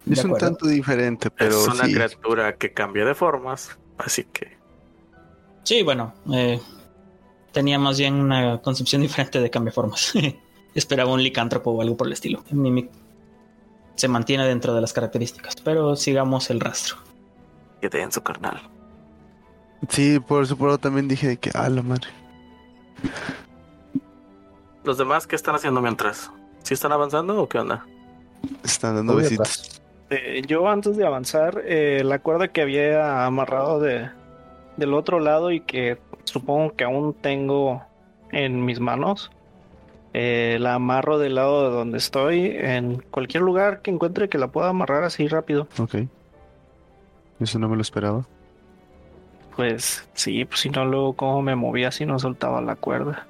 De Es un tanto diferente, pero es una sí. criatura que cambia de formas. Así que. Sí, bueno, eh, tenía más bien una concepción diferente de cambio de formas. Esperaba un licántropo o algo por el estilo. Mimic se mantiene dentro de las características, pero sigamos el rastro. Que en su carnal. Sí, por eso también dije de que, ah, la madre. ¿Los demás qué están haciendo mientras? ¿Sí están avanzando o qué onda? Están dando besitos. Eh, yo antes de avanzar, eh, la cuerda que había amarrado de, del otro lado y que supongo que aún tengo en mis manos, eh, la amarro del lado de donde estoy, en cualquier lugar que encuentre que la pueda amarrar así rápido. Ok. Eso no me lo esperaba. Pues sí, pues si no, luego cómo me movía si no soltaba la cuerda.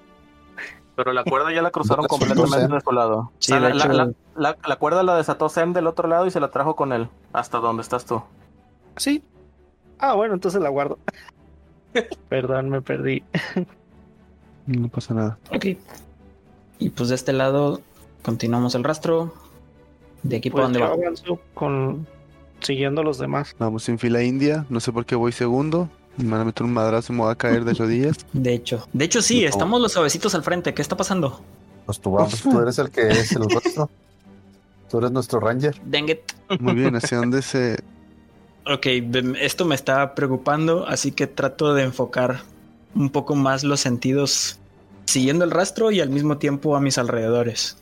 Pero la cuerda ya la cruzaron completamente de su lado. Sí, O sea, de la, hecho- la- la- la cuerda la desató Sem del otro lado y se la trajo con él. Hasta donde estás tú. Sí. Ah, bueno, entonces la guardo. Perdón, me perdí. No pasa nada. Ok. Y pues de este lado continuamos el rastro. De aquí para Pues dónde yo va. avanzo con siguiendo a los demás. Vamos en fila india. No sé por qué voy segundo. Me van a meter un madrazo y me voy a caer de rodillas. De hecho. De hecho, sí, No. estamos los suavecitos al frente. ¿Qué está pasando? Nos tubamos. Tú eres el que es el rostro. Tú eres nuestro ranger. Dang it. Muy bien, ¿hacia dónde se...? Ok, esto me está preocupando, así que trato de enfocar un poco más los sentidos siguiendo el rastro y al mismo tiempo a mis alrededores.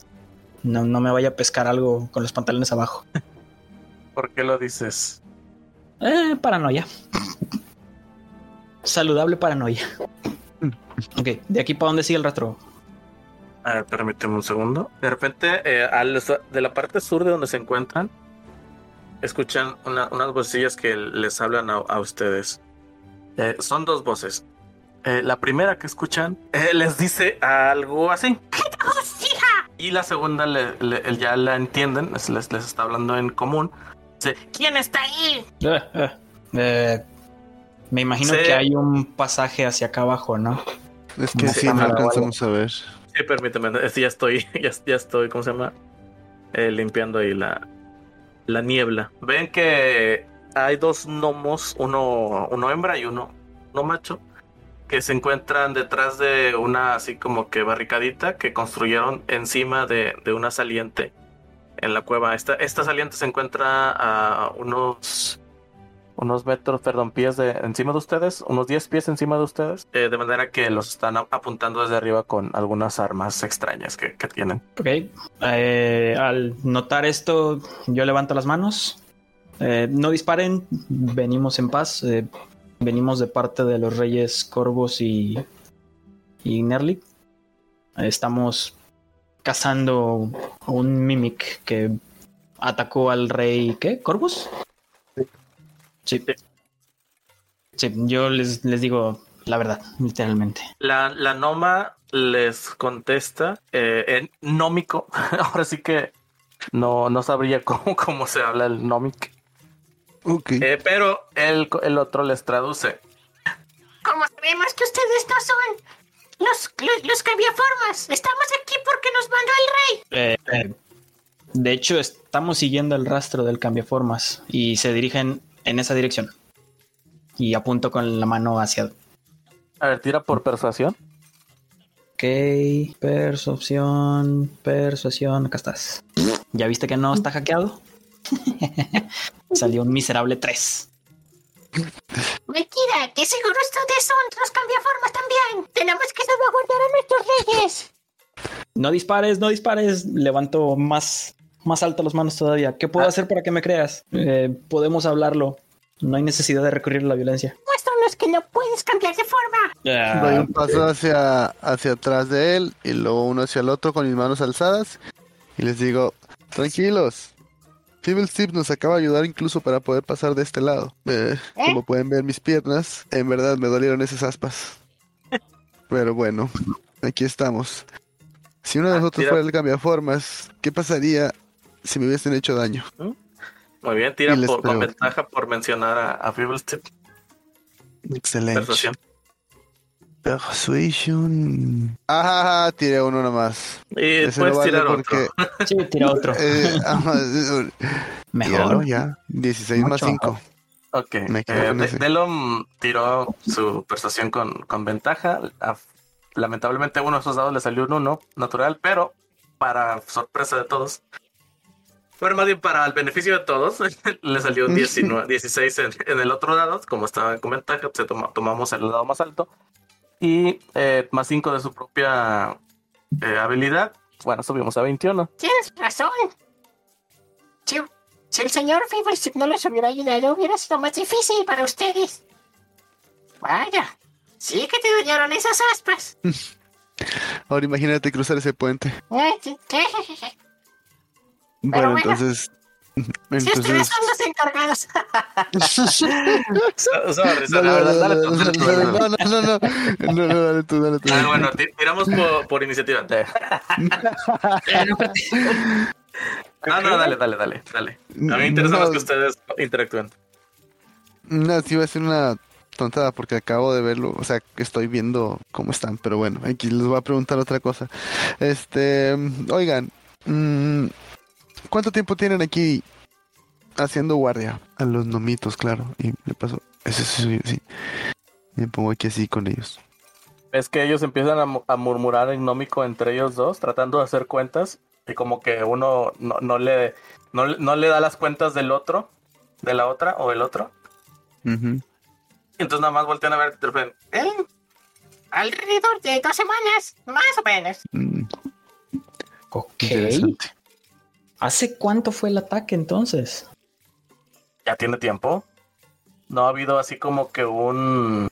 No, no me vaya a pescar algo con los pantalones abajo. ¿Por qué lo dices? Eh, paranoia. Saludable paranoia. Ok, de aquí para dónde sigue el rastro. A ver, permíteme un segundo. De repente, eh, al- de la parte sur de donde se encuentran, escuchan una- unas vocecillas que les hablan a, a ustedes. Eh, son dos voces. Eh, la primera que escuchan eh, les dice algo así. Y la segunda le- le- ya la entienden, les, les- les está hablando en común. Dice, ¿Quién está ahí? Eh, eh, eh, me imagino Sí. que hay un pasaje hacia acá abajo, ¿no? Es que sí, no alcanzamos a ver. Sí, permíteme, es- ya estoy, ya, ya estoy, ¿cómo se llama? Eh, limpiando ahí la, la niebla. Ven que hay dos gnomos, uno, uno hembra y uno, uno macho, que se encuentran detrás de una así como que barricadita que construyeron encima de, de una saliente en la cueva. Esta, esta saliente se encuentra a unos unos metros, perdón, pies de encima de ustedes, unos 10 pies encima de ustedes, eh, de manera que los están apuntando desde arriba con algunas armas extrañas que, que tienen. Ok. Eh, al notar esto, yo levanto las manos. Eh, no disparen, venimos en paz. Venimos de parte de los reyes Corvos y, y Nerlik. Estamos cazando a un Mimic que atacó al rey. ¿Qué? ¿Corvus? Sí. Sí, yo les, les digo la verdad, literalmente. La, la Noma les contesta eh, en nómico. Ahora sí que no, no sabría cómo, cómo se habla el nómic. Ok. Eh, pero el, el otro les traduce. Como sabemos que ustedes no son los, los, los cambiaformas, estamos aquí porque nos mandó el rey. Eh, eh, de hecho, estamos siguiendo el rastro del cambiaformas y se dirigen en esa dirección. Y apunto con la mano hacia. A ver, tira por persuasión. Ok, persuasión, persuasión, acá estás. ¿Ya viste que no está hackeado? Salió un miserable 3. Mentira, que seguro ustedes son los cambiaformas también. Tenemos que salvaguardar a nuestros reyes. No dispares, no dispares. Levanto más, más alto las manos todavía. ¿Qué puedo Ah. hacer para que me creas? Eh, podemos hablarlo. No hay necesidad de recurrir a la violencia. Muéstranos que no puedes cambiar de forma. Doy un paso hacia, hacia atrás de él y luego uno hacia el otro con mis manos alzadas y les digo, tranquilos. Feeble Steve nos acaba de ayudar incluso para poder pasar de este lado. Eh, como pueden ver mis piernas, en verdad me dolieron esas aspas. Pero bueno, aquí estamos. Si uno de Ah, nosotros fuera el cambiaformas, ¿qué pasaría si me hubiesen hecho daño? Muy bien, tira por, con ventaja por mencionar a, a Feeblestep. Excelente. Persuasión. Persuasion. Ajá, tiré uno nomás. Y puedes vale tirar porque otro. Sí, tira otro. Eh, ajá, tíralo Mejor. ya. 16 más Mucho 5. Ok. Me Eh, en De- tiró su persuasión con, con ventaja. A- lamentablemente uno de esos dados le salió un 1 natural, pero para sorpresa de todos. Bueno, más bien para el beneficio de todos, le salió un 19, 16 en, en el otro dado. Como estaba con ventaja, se toma- tomamos el dado más alto. Y eh, más 5 de su propia eh, habilidad. Bueno, subimos a 21. Tienes razón. Si, si el señor Fiverstep no les hubiera ayudado, hubiera sido más difícil para ustedes. Vaya, sí que te dañaron esas aspas. Ahora imagínate cruzar ese puente. Eh, bueno. entonces. Si ustedes Entonces. son los encargados. Sorry, sorry, Dale. No, no, no, no. No, no, dale tú, dale tú. Ah, bueno, ti- tiramos por, por iniciativa. No, no, dale, dale, dale, dale. A mí me interesa No. más que ustedes interactúen. No, sí iba a ser una tontada porque acabo de verlo, o sea, que estoy viendo cómo están, pero bueno, aquí les voy a preguntar otra cosa. Este, oigan, mm, ¿cuánto tiempo tienen aquí haciendo guardia? A los nomitos, claro, y le paso, ese sí, sí, me pongo aquí así con ellos. Es que ellos empiezan a, mu- a murmurar económico entre ellos dos, tratando de hacer cuentas, y como que uno no, no le, no, le- no le da las cuentas del otro, de la otra o el otro. Entonces nada más voltean a ver Eh, Alrededor de dos semanas, más o menos. Mm, Ok. interesante. ¿Hace cuánto fue el ataque entonces? ya tiene tiempo. No ha habido así como que un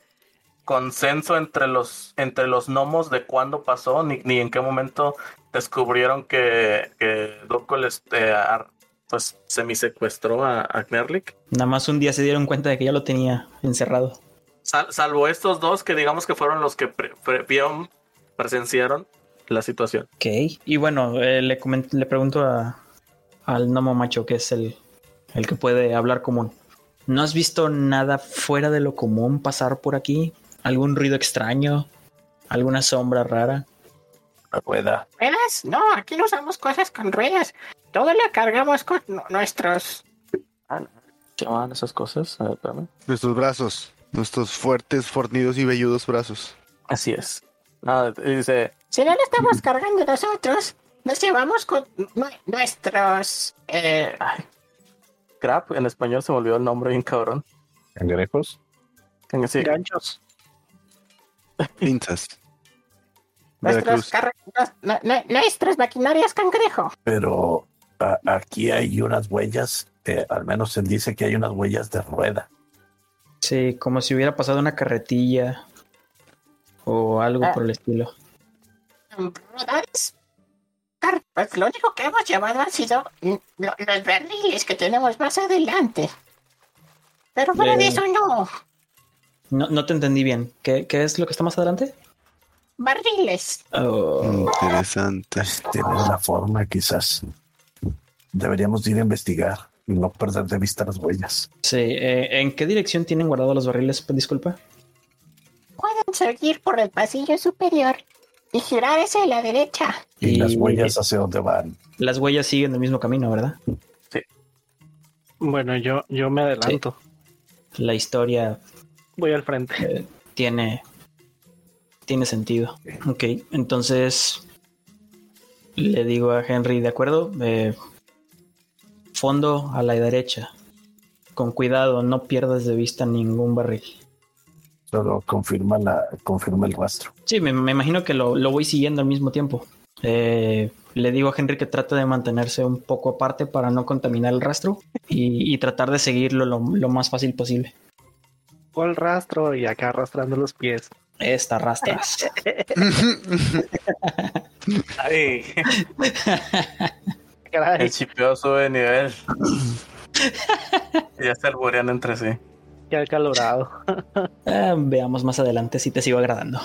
consenso entre los entre los gnomos de cuándo pasó ni, ni en qué momento descubrieron que, que Doko les eh, pues semisecuestró a, a Knerlik. Nada más un día se dieron cuenta de que ya lo tenía encerrado. Sal- salvo estos dos que digamos que fueron los que pre- pre- vieron, presenciaron la situación. Ok. Y bueno, eh, le, le pregunto a- al gnomo macho, que es el, el que puede hablar común. ¿No has visto nada fuera de lo común pasar por aquí? ¿Algún ruido extraño? ¿Alguna sombra rara? Rueda. ¿Ruedas? No, aquí no usamos cosas con ruedas. Todo lo cargamos con nu- nuestros. ¿Se llaman esas cosas? A ver, espérame. Nuestros brazos. Nuestros fuertes, fornidos y velludos brazos. Así es. Nada, y dice, Si no lo estamos cargando nosotros, nos llevamos con nu- nuestros. Eh, crap, en español se me olvidó el nombre bien cabrón. ¿Cangrejos? Sí, Ganchos. Pinzas. nuestros, nuestras maquinarias cangrejo. Pero a- aquí hay unas huellas, eh, al menos él dice que hay unas huellas de rueda. Sí, como si hubiera pasado una carretilla o algo Ah. por el estilo. Rodales. Car- Pues lo único que hemos llevado han sido mm, lo- los barriles que tenemos más adelante. Pero fuera de Eh. eso, no. No, no te entendí bien. ¿Qué, qué es lo que está más adelante? Barriles. Oh, Interesante. Tiene una forma, quizás. Deberíamos ir a investigar y no perder de vista las huellas. sí, eh, ¿en qué dirección tienen guardados los barriles? Disculpa. Pueden seguir por el pasillo superior y girar hacia la derecha. Y, Y- las huellas hacia dónde van. Las huellas siguen el mismo camino, ¿verdad? Bueno, yo, yo me adelanto. La historia Voy al frente. eh, tiene, tiene sentido. Ok, entonces le digo a Henry, ¿de acuerdo? Eh, fondo a la derecha. Con cuidado, no pierdas de vista ningún barril. Solo confirma, la, confirma el rastro. Sí, me, me imagino que lo, lo voy siguiendo al mismo tiempo. Eh, le digo a Henry que trate de mantenerse un poco aparte para no contaminar el rastro y, y tratar de seguirlo lo, lo más fácil posible. El rastro y acá arrastrando los pies. Esta rastras. ay, Caray, el chipeo sube de nivel. ya se alborean entre sí. Qué acalorado. Ah, veamos más adelante si te sigo agradando.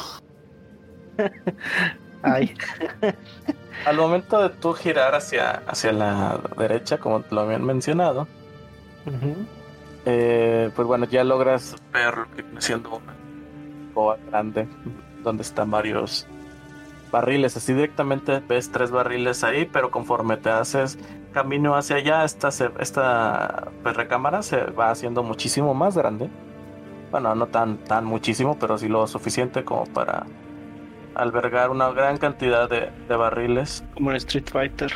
Ay, Al momento de tú girar hacia, hacia la derecha, como te lo habían mencionado, eh, pues bueno, ya logras ver lo que viene siendo una boa grande donde están varios barriles. Así directamente ves tres barriles ahí, pero conforme te haces camino hacia allá, esta, se- esta pues, recámara se va haciendo muchísimo más grande. Bueno, no tan, tan muchísimo, pero sí lo suficiente como para albergar una gran cantidad de, de barriles. como en Street Fighter.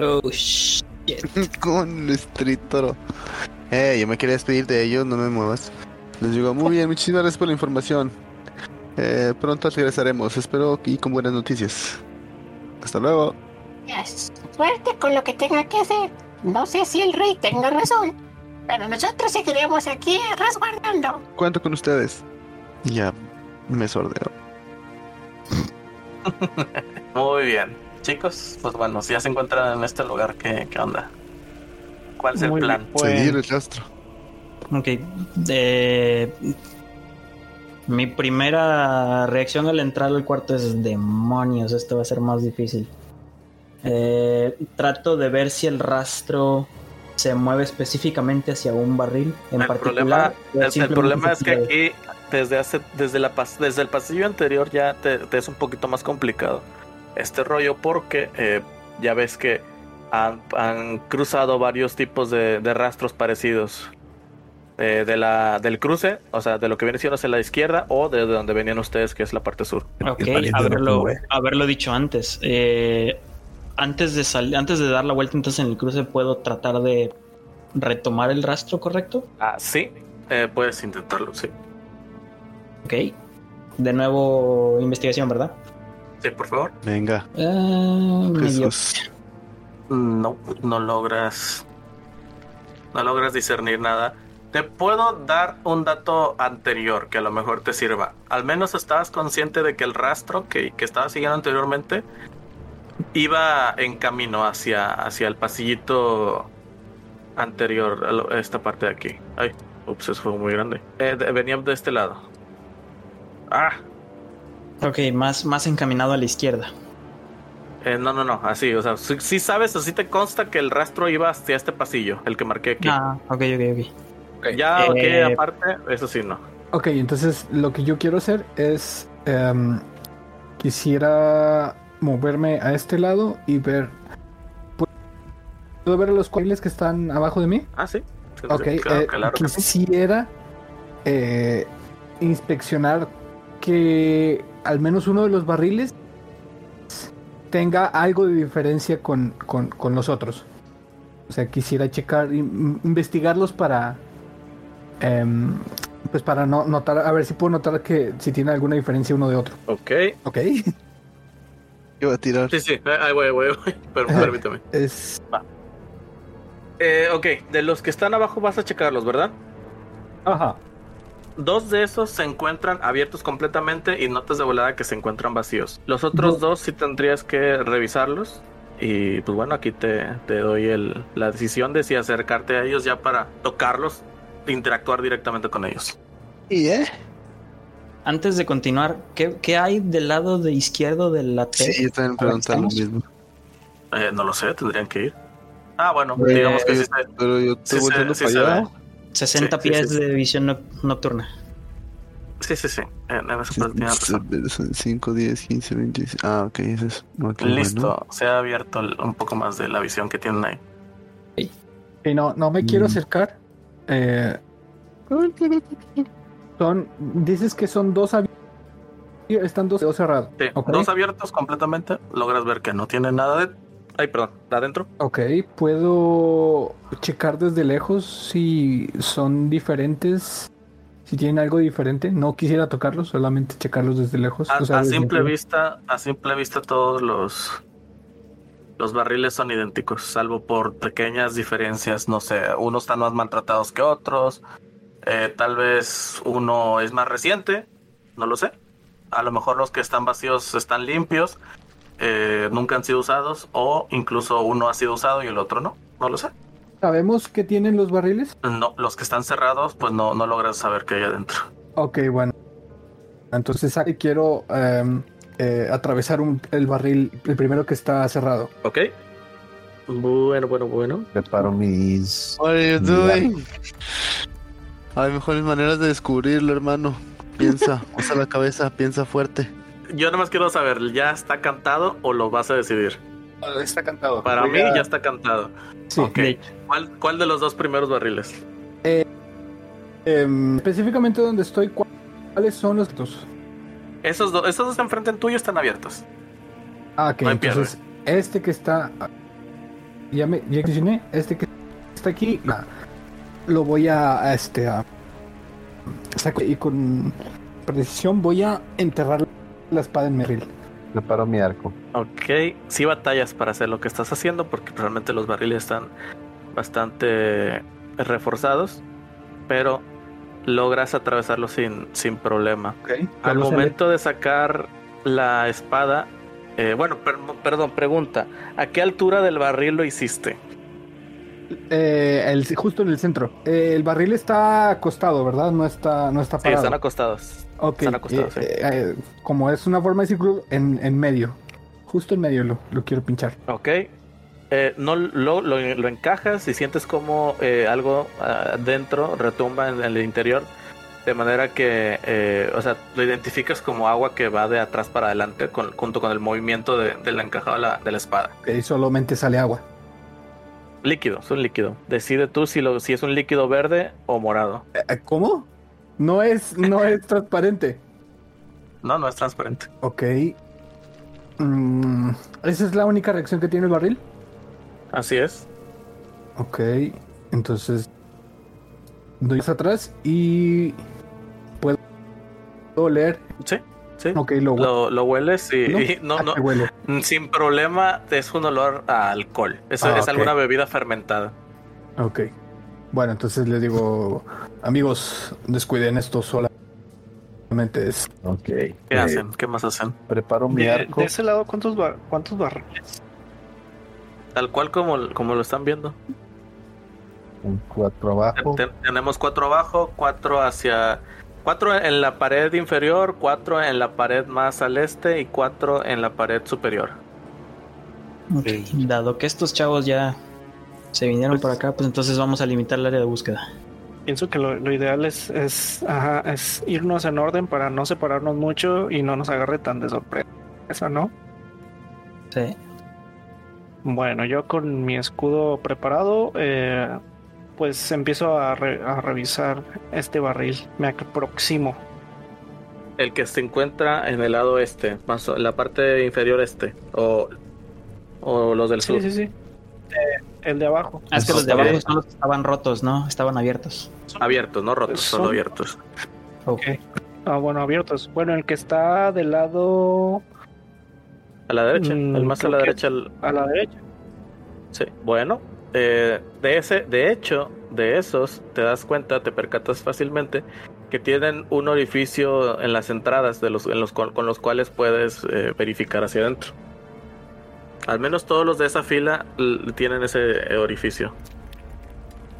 Oh, shit. Con Street Toro. Eh, yo me quería despedir de ellos, no me muevas. Les digo, muy bien, muchísimas gracias por la información. Eh, pronto regresaremos, espero y con buenas noticias. Hasta luego. Yes. Suerte con lo que tenga que hacer. No sé si el rey tenga razón, pero nosotros seguiremos aquí resguardando. Cuento con ustedes. Ya me sordeo. Muy bien. Chicos, pues bueno, si ya se encuentran en este lugar, ¿qué, qué onda? ¿Cuál es el Muy plan? bien, pues, Seguir el rastro. Ok. eh, mi primera reacción al entrar al cuarto es demonios, esto va a ser más difícil. Eh, trato de ver si el rastro se mueve específicamente hacia un barril en el particular. problema, el, problema es que aquí, desde hace, desde la desde el pasillo anterior, ya te, te es un poquito más complicado este rollo porque eh, ya ves que han, han cruzado varios tipos de, de rastros parecidos. Eh, de la, del cruce, o sea, de lo que viene siendo hacia la izquierda o de donde venían ustedes, que es la parte sur. Ok, haberlo, dicho antes. Eh, antes de sal- antes de dar la vuelta entonces en el cruce puedo tratar de retomar el rastro, ¿correcto? Ah, sí, eh, puedes intentarlo, sí. Ok. De nuevo investigación, ¿verdad? Sí, por favor. Venga. Jesús. No, no logras. No logras discernir nada. Te puedo dar un dato anterior que a lo mejor te sirva. Al menos estabas consciente de que el rastro que, que estaba siguiendo anteriormente iba en camino hacia, hacia el pasillito anterior, a esta parte de aquí. Ay, ups, eso fue muy grande. Eh, venía de este lado. Ah, Ok, más, más encaminado a la izquierda. eh, no, no, no, así, o sea, sí, sí sabes, así te consta que el rastro iba hacia este pasillo, el que marqué aquí. Ah, ok, ok, ok. Ya, ok, Eh, aparte, eso sí, no. Ok, entonces lo que yo quiero hacer es. em, quisiera moverme a este lado y ver. ¿Puedo ver los barriles que están abajo de mí? Ah, sí. Ok, claro, eh, claro quisiera eh, inspeccionar que al menos uno de los barriles tenga algo de diferencia con, con- con los otros. O sea, quisiera checar, in- investigarlos para, em, pues para no notar, a ver si puedo notar que si tiene alguna diferencia uno de otro. Ok. Ok, Yo voy a tirar. Sí, sí. Ahí voy, voy. Pero permítame. es Eh, ok, de los que están abajo vas a checarlos, ¿verdad? ajá. Dos de esos se encuentran abiertos completamente y notas de volada que se encuentran vacíos. Los otros No. dos sí tendrías que revisarlos. Y pues bueno, aquí te, te doy el, la decisión de si acercarte a ellos ya para tocarlos, interactuar directamente con ellos. ¿Y eh? Antes de continuar, ¿qué, qué hay del lado de izquierdo de la T? Sí, yo también lo mismo. Eh, no lo sé, tendrían que ir. Ah, bueno, Eh, digamos que sí. se- Pero yo Sí estoy se- sí para se allá. ve. 60 Sí, sí, pies sí, sí. de visión noc- nocturna. Sí, sí, sí. En, en esa parte tienes razón. 5, 10, 15, 20. Ah, ok, eso es. ok, Listo, bueno. se ha abierto un poco más de la visión que tienen ahí. Y no, no me quiero Mm. acercar. Eh, son, dices que son dos abiertos. Están dos, dos cerrados. Sí, dos abiertos completamente. Logras ver que no tiene nada de. Ay, perdón, de adentro. Ok, puedo checar desde lejos si son diferentes, si tienen algo diferente. No quisiera tocarlos, solamente checarlos desde lejos. A, o sea, a desde simple vista, a simple vista todos los los barriles son idénticos, salvo por pequeñas diferencias. No sé, unos están más maltratados que otros. eh, tal vez uno es más reciente, no lo sé. A lo mejor los que están vacíos están limpios, eh, nunca han sido usados, o incluso uno ha sido usado y el otro no. No lo sé. ¿Sabemos qué tienen los barriles? No, los que están cerrados, pues no, no logras saber qué hay adentro. Ok, bueno. Entonces quiero em, eh, atravesar un- el barril, el primero que está cerrado. Ok. Bueno, bueno, bueno. Preparo mis. What are you doing? Hay mejores maneras de descubrirlo, hermano. Piensa, usa la cabeza, piensa fuerte. Yo nomás quiero saber, ¿ya está cantado o lo vas a decidir? Está cantado. Para Voy mí a- ya está cantado. Sí. Ok. ¿Cuál, ¿Cuál de los dos primeros barriles? Em, específicamente donde estoy, ¿cu- ¿cuáles son los dos? Esos dos, esos dos enfrente en tuyo están abiertos. Ah, ok, No entonces este que está. Ya me ya mencioné, este que está aquí, lo voy a, a este a saco- y con precisión voy a enterrar la espada en Merril. Preparo mi arco. Ok. Sí batallas para hacer lo que estás haciendo porque realmente los barriles están bastante reforzados, pero logras atravesarlos sin, sin problema. Al momento de sacar la espada, eh, bueno, per- perdón, pregunta, ¿a qué altura del barril lo hiciste? Eh, el, justo en el centro. Eh, el barril está acostado, ¿verdad? No está, no está Sí, parado. están acostados. Ok, están acostados, eh, sí. eh, como es una forma de círculo, en, en medio. Justo en medio lo, lo quiero pinchar. Ok. Eh, no lo, lo, lo encajas y sientes como eh, algo ah, dentro retumba en, el interior. De manera que, eh, o sea, lo identificas como agua que va de atrás para adelante con- junto con el movimiento de, del encajado de la, de la espada. Ok, solamente sale agua. Líquido, es un líquido. Decide tú si, lo, si es un líquido verde o morado. ¿Cómo? No es, no es transparente. No, no es transparente. Ok. Mm, ¿Esa es la única reacción que tiene el barril? Así es. Ok. Entonces. Doy hacia atrás y. Puedo leer. Sí, sí. Ok, lo Lo, lo hueles y ¿No? y no, Ah, no, huele. sin problema es un olor a alcohol. Es, Ah, es alguna bebida fermentada. Ok. Bueno, entonces les digo, amigos, descuiden esto solamente es. Ok. ¿Qué Eh, hacen? ¿Qué más hacen? Preparo mi De, arco. de ese lado, ¿cuántos, bar- cuántos barriles? Tal cual como, como lo están viendo. Un cuatro abajo. Ten- tenemos cuatro abajo, cuatro hacia. Cuatro en la pared inferior, cuatro en la pared más al este y cuatro en la pared superior. Ok, Dado que estos chavos ya se vinieron por acá, pues entonces vamos a limitar el área de búsqueda. Pienso que lo, lo ideal es, es, ajá, es irnos en orden para no separarnos mucho y no nos agarre tan de sorpresa, ¿no? Sí. Bueno, yo con mi escudo preparado, eh, pues empiezo a, re- a revisar este barril. Me aproximo. El que se encuentra en el lado este, más o- la parte inferior este, o, o los del Sí, sur. sí, sí. Eh, el de abajo. Ah, es que los de abajo son los que estaban rotos, ¿no? Estaban abiertos. Abiertos, no rotos, Son- solo abiertos. Ok. Ah, bueno, abiertos. Bueno, el que está del lado A la derecha, Mm, el más a la derecha. el- a la derecha. Sí, bueno, eh, de ese, de hecho, de esos, te das cuenta, te percatas fácilmente que tienen un orificio en las entradas de los, en los con, los cuales puedes eh, verificar hacia adentro. Al menos todos los de esa fila tienen ese eh, orificio.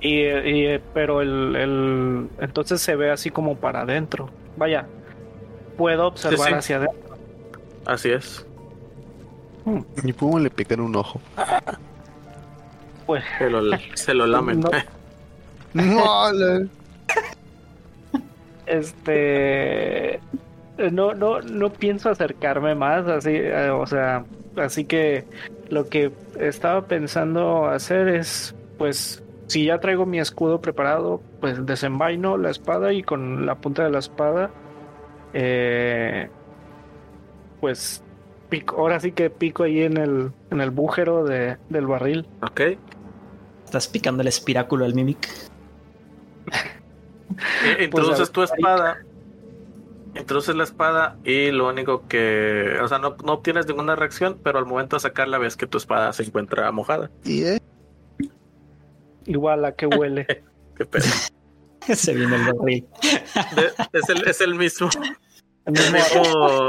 Y, y, pero el, el entonces se ve así como para adentro. Vaya, puedo observar sí. hacia adentro. Así es. Y pum, le pican un ojo. Pues Se lo, se lo lamen. No. Este no no no pienso acercarme más así eh, o sea así que lo que estaba pensando hacer es pues si ya traigo mi escudo preparado pues desenvaino la espada y con la punta de la espada eh, pues pico ahora sí que pico ahí en el en el bújero de, del barril ok. Estás picando el espiráculo al Mimic. Eh, Introduces Pues, tu espada. Introduces la espada y lo único que. O sea, no, no obtienes ninguna reacción, pero al momento de sacarla ves que tu espada se encuentra mojada. y eh, igual a que huele Qué pedo. Se viene el barril. Es, el, es el mismo. El El mismo mismo,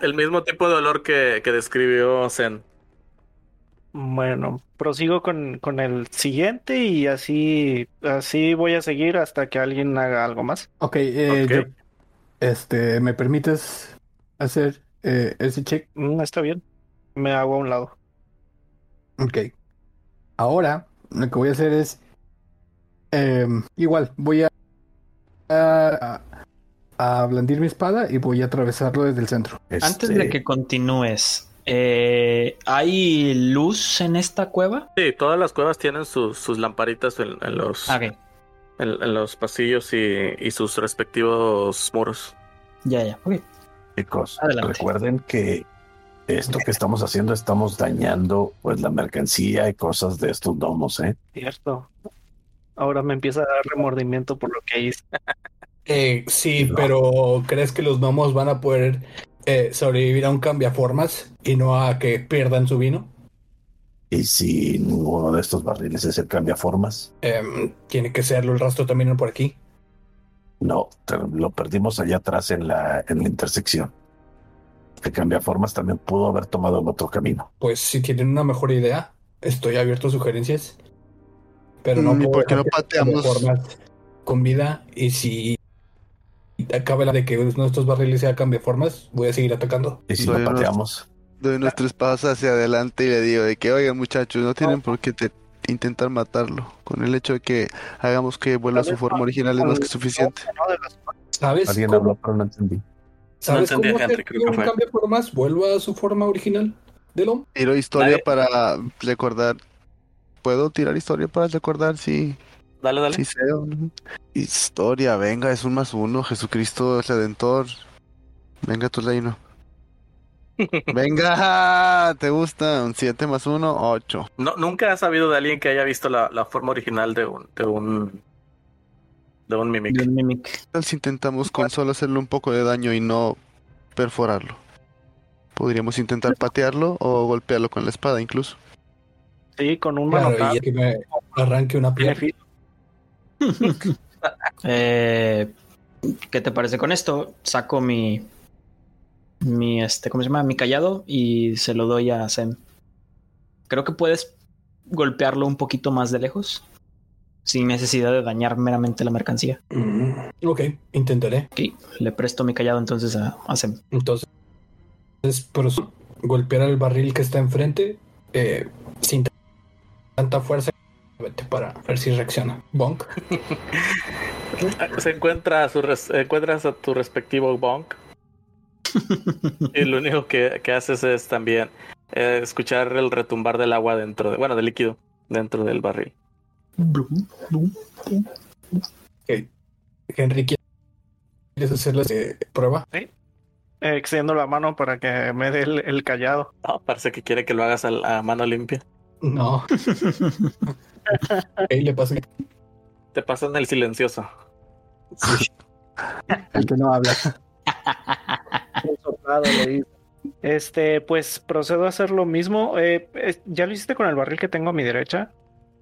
el mismo tipo de olor que, que describió Zen. Bueno, prosigo con, con el siguiente y así, así voy a seguir hasta que alguien haga algo más. Ok, eh, Ok. yo- este, ¿me permites hacer eh, ese check? Mm, está bien. Me hago a un lado. Ok. Ahora, lo que voy a hacer es. em, igual, voy a, a. a blandir mi espada y voy a atravesarlo desde el centro. Antes Este, de que continúes, eh, ¿hay luz en esta cueva? Sí, todas las cuevas tienen sus, sus lamparitas en, en los, ok. en, en los pasillos y, y sus respectivos muros. Ya, ya. Ok. Chicos, Adelante. recuerden que esto que estamos haciendo estamos dañando pues la mercancía y cosas de estos domos, ¿eh? Cierto. Ahora me empieza a dar remordimiento por lo que hice. Eh, sí, pero ¿crees que los gnomos van a poder eh, sobrevivir a un cambiaformas y no a que pierdan su vino? Y si ninguno de estos barriles es el cambiaformas, Em, tiene que serlo el rastro también por aquí. no, te- lo perdimos allá atrás en la, en la intersección. El cambiaformas también pudo haber tomado el otro camino. Pues si tienen una mejor idea, estoy abierto a sugerencias. Pero no Mm, ¿y puedo por qué no pateamos? con vida y si acabe la de que uno de estos barriles sea cambiaformas, voy a seguir atacando. Y si lo pateamos, doy unos tres pasos hacia adelante y le digo de que, oigan muchachos, no tienen por qué te- intentar matarlo. Con el hecho de que hagamos que vuelva a su forma original es más que suficiente. ¿no? De las- ¿Sabes alguien cómo, habló, pero no entendí. ¿sabes entendí, cómo hacer que un fue. cambiaformas vuelva a su forma original del hombre? Tiro historia para recordar. ¿Puedo tirar historia para recordar si, Dale, dale. si sé o no? Historia, venga, es un más uno. Jesucristo es redentor. Venga, tu reino. Venga, ¿te gusta? Un 7 más 1, 8. No, nunca has sabido de alguien que haya visto la, la forma original de un, de un, de un mimic. Y un Mimic. ¿Qué tal si intentamos con solo hacerle un poco de daño y no perforarlo? Podríamos intentar patearlo o golpearlo con la espada incluso. Sí, con un Claro, manotazo. que me arranque una pierna. Eh, ¿Qué te parece con esto? Saco mi. Mi, este, ¿cómo se llama? Mi callado y se lo doy a Sem. Creo que puedes golpearlo un poquito más de lejos. Sin necesidad de dañar meramente la mercancía. Mm, ok, intentaré. Le presto mi callado entonces a, a Sem. Entonces, pero golpear al barril que está enfrente eh, sin tanta fuerza para ver si reacciona. Bonk. Se encuentra a su res- encuentras a tu respectivo bonk. y lo único que, que haces es también eh, escuchar el retumbar del agua dentro de, bueno, del líquido dentro del barril. Henry, ¿quieres hacer la eh, prueba? Eh, extiendo la mano para que me dé el, el callado. No, parece que quiere que lo hagas a, la- a mano limpia. No. Ahí le pasa Te pasan el silencioso. el que no habla. Hice. Este, pues procedo a hacer lo mismo. Eh, eh, ¿Ya lo hiciste con el barril que tengo a mi derecha?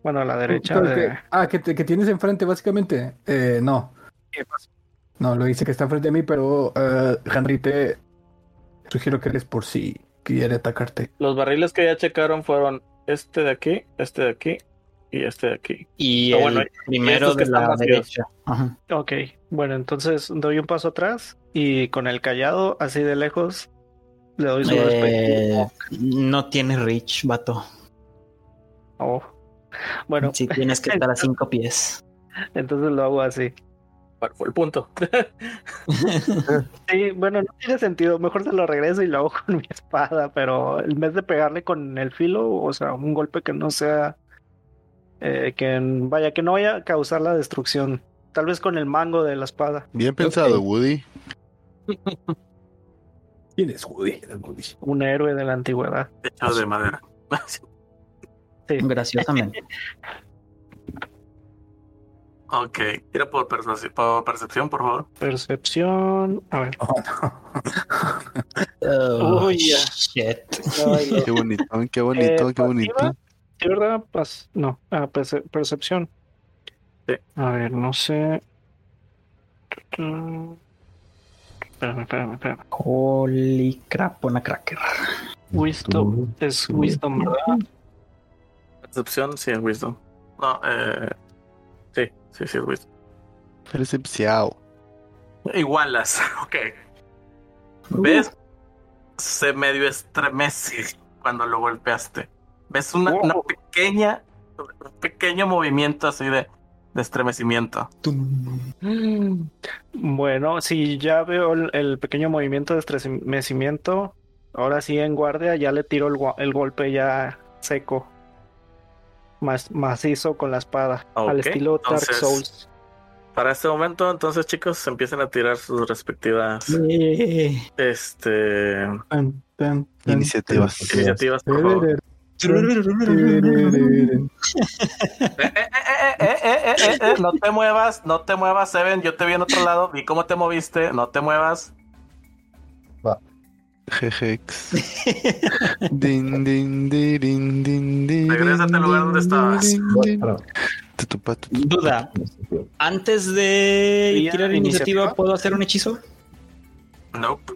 Bueno, a la derecha de... que- ah, que, te- que tienes enfrente, básicamente. Eh, no. ¿Qué pasa? No, lo dice que está enfrente de mí, pero eh, Henry te sugiero que eres por si quiere atacarte. Los barriles que ya checaron fueron este de aquí, este de aquí y este de aquí. Y Ah, el bueno, y primero de la derecha. Ajá. Ok, bueno, entonces doy un paso atrás y con el callado, así de lejos, le doy su Eh, no tiene reach, vato. Oh. Bueno, Si tienes que estar a cinco pies. entonces lo hago así. ¿Cuál fue el punto? Sí, bueno, no tiene sentido. Mejor se lo regreso y lo hago con mi espada, pero en vez de pegarle con el filo, o sea, un golpe que no sea. eh, que vaya, que no vaya a causar la destrucción. Tal vez con el mango de la espada. Bien pensado, Woody. ¿Quién es Woody? Un héroe de la antigüedad. Hecho de madera. Sí. Graciosamente. ok, tira por, percepción, por favor. Percepción. A ver. Oh, no. Oh, shit. Qué bonito, qué bonito, Eh, qué bonito. pasiva, ¿Sí, verdad? Pas- no, ah, perce- percepción. Sí. A ver, no sé. Espérame, espérame, espérame. Holy crap, una cracker. Wisdom. Es wisdom, ¿verdad? Percepción, sí, es wisdom. No, eh. Sí, sí, sí, es wisdom. Percepciao. Igualas, ok. ¿Ves? Se medio estremece cuando lo golpeaste. ¿Ves una, Wow. una pequeña, un pequeño movimiento así de, de estremecimiento? Bueno, si ya veo el, el pequeño movimiento de estremecimiento, ahora sí en guardia ya le tiro el golpe ya seco. Más macizo con la espada. al estilo Dark Souls. Para este momento, entonces, chicos, empiezan a tirar sus respectivas este, Tan, tan, tan. Iniciativas. iniciativas. Por favor. No te muevas, no te muevas, Seven. Yo te vi en otro lado, vi cómo te moviste, no te muevas. Jejex. Din, din, di, din, din, di, Regrésate al din, lugar donde din, estabas. din, din. Duda. Antes de ¿Sería tirar iniciativa? iniciativa, ¿puedo hacer un hechizo? Nope.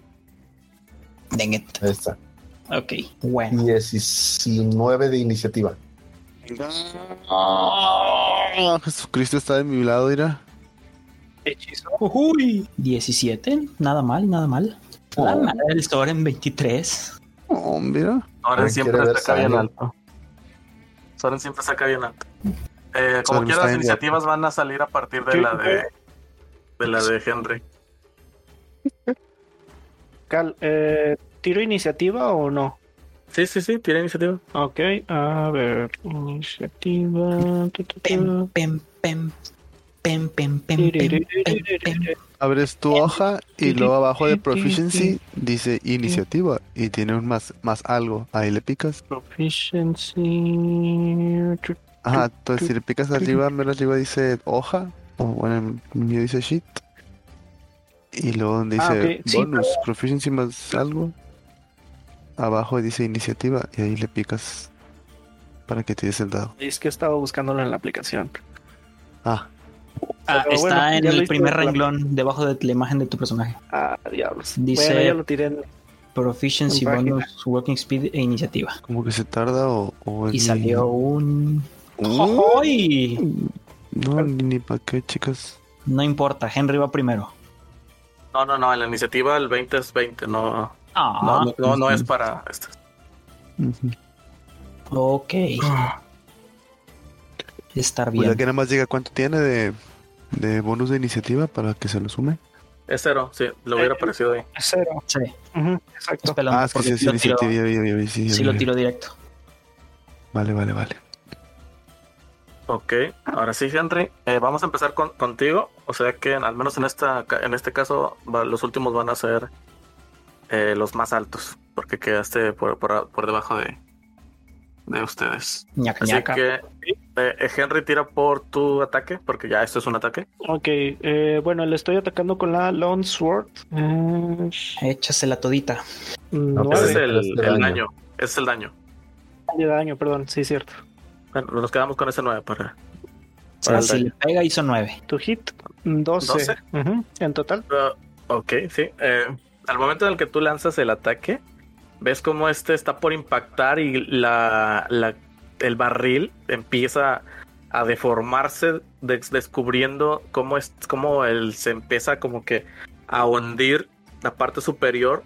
Dang it. Ahí está. Ok, bueno. 19 de iniciativa. Ah, Jesucristo está de mi lado, mira. Hechizo. Ujuy. 17, nada mal, nada mal. La madre del Soren 23. Oh, mira. Soren siempre saca bien alto. Soren siempre saca bien alto. Eh, como quiera, las bien iniciativas van a salir a partir de la de, de la de Henry. Cal, eh, ¿Tiro iniciativa o no? Sí, sí, sí, tiene iniciativa. Ok, a ver. Iniciativa. Pem, pem, pem. Pem, pem, pem, pem, pem, pem. Abres tu hoja y luego abajo de proficiency dice iniciativa y tiene un más, más algo. Ahí le picas. Proficiency. Ajá, entonces si le picas arriba, mero arriba dice hoja, o bueno, mío dice sheet. Y luego donde Ah, dice sí, bonus, proficiency más algo, abajo dice iniciativa y ahí le picas para que te des el dado. Es que he estado buscándolo en la aplicación. Ah, Ah, está bueno, en el primer la- renglón debajo de la imagen de tu personaje. Ah, diablos. Dice- Bueno, ya lo tiré en. Proficiency, bonus, working speed e iniciativa. como que se tarda o... o Y salió un... Uh, ¡Ay! No, ni, para qué, chicas. No importa, Henry va primero. No, no, no, en la iniciativa el 20 es 20, no, Ah, no, no, no, no es para este. Ujú. ok. Estar Pues ya bien. que nada más diga cuánto tiene de, de bonus de iniciativa para que se lo sume. Es cero, sí, lo hubiera parecido ahí. Cero. Sí, Ujú, exacto. es pelón, Ah, es que sí, sí, lo sí, tiro- sí, vi, vi, vi, vi, sí, sí vi, lo vi. tiro directo. Vale, vale, vale. Ok, ahora sí, Henry. eh, vamos a empezar con, contigo. O sea que al menos en esta ca- en este caso va- los últimos van a ser eh, los más altos, porque quedaste por, por, por debajo de, de ustedes. Ñaca, Así ñaca. que eh, Henry tira por tu ataque, porque ya esto es un ataque. Ok, eh, bueno, le estoy atacando con la Lone Sword. Eh, Échasela todita. No, Ese es el, el daño. daño. Es el daño. de daño, perdón, sí, cierto. Bueno, nos quedamos con ese 9 para. O sea, Para el si daño. le pega hizo 9. Tu hit, 12. ¿Doce? Ujú, En total. Uh, ok, sí. Eh, al momento en el que tú lanzas el ataque, ves como este está por impactar y la, la- el barril empieza a deformarse, des- descubriendo cómo, es, cómo él se empieza como que a hundir la parte superior.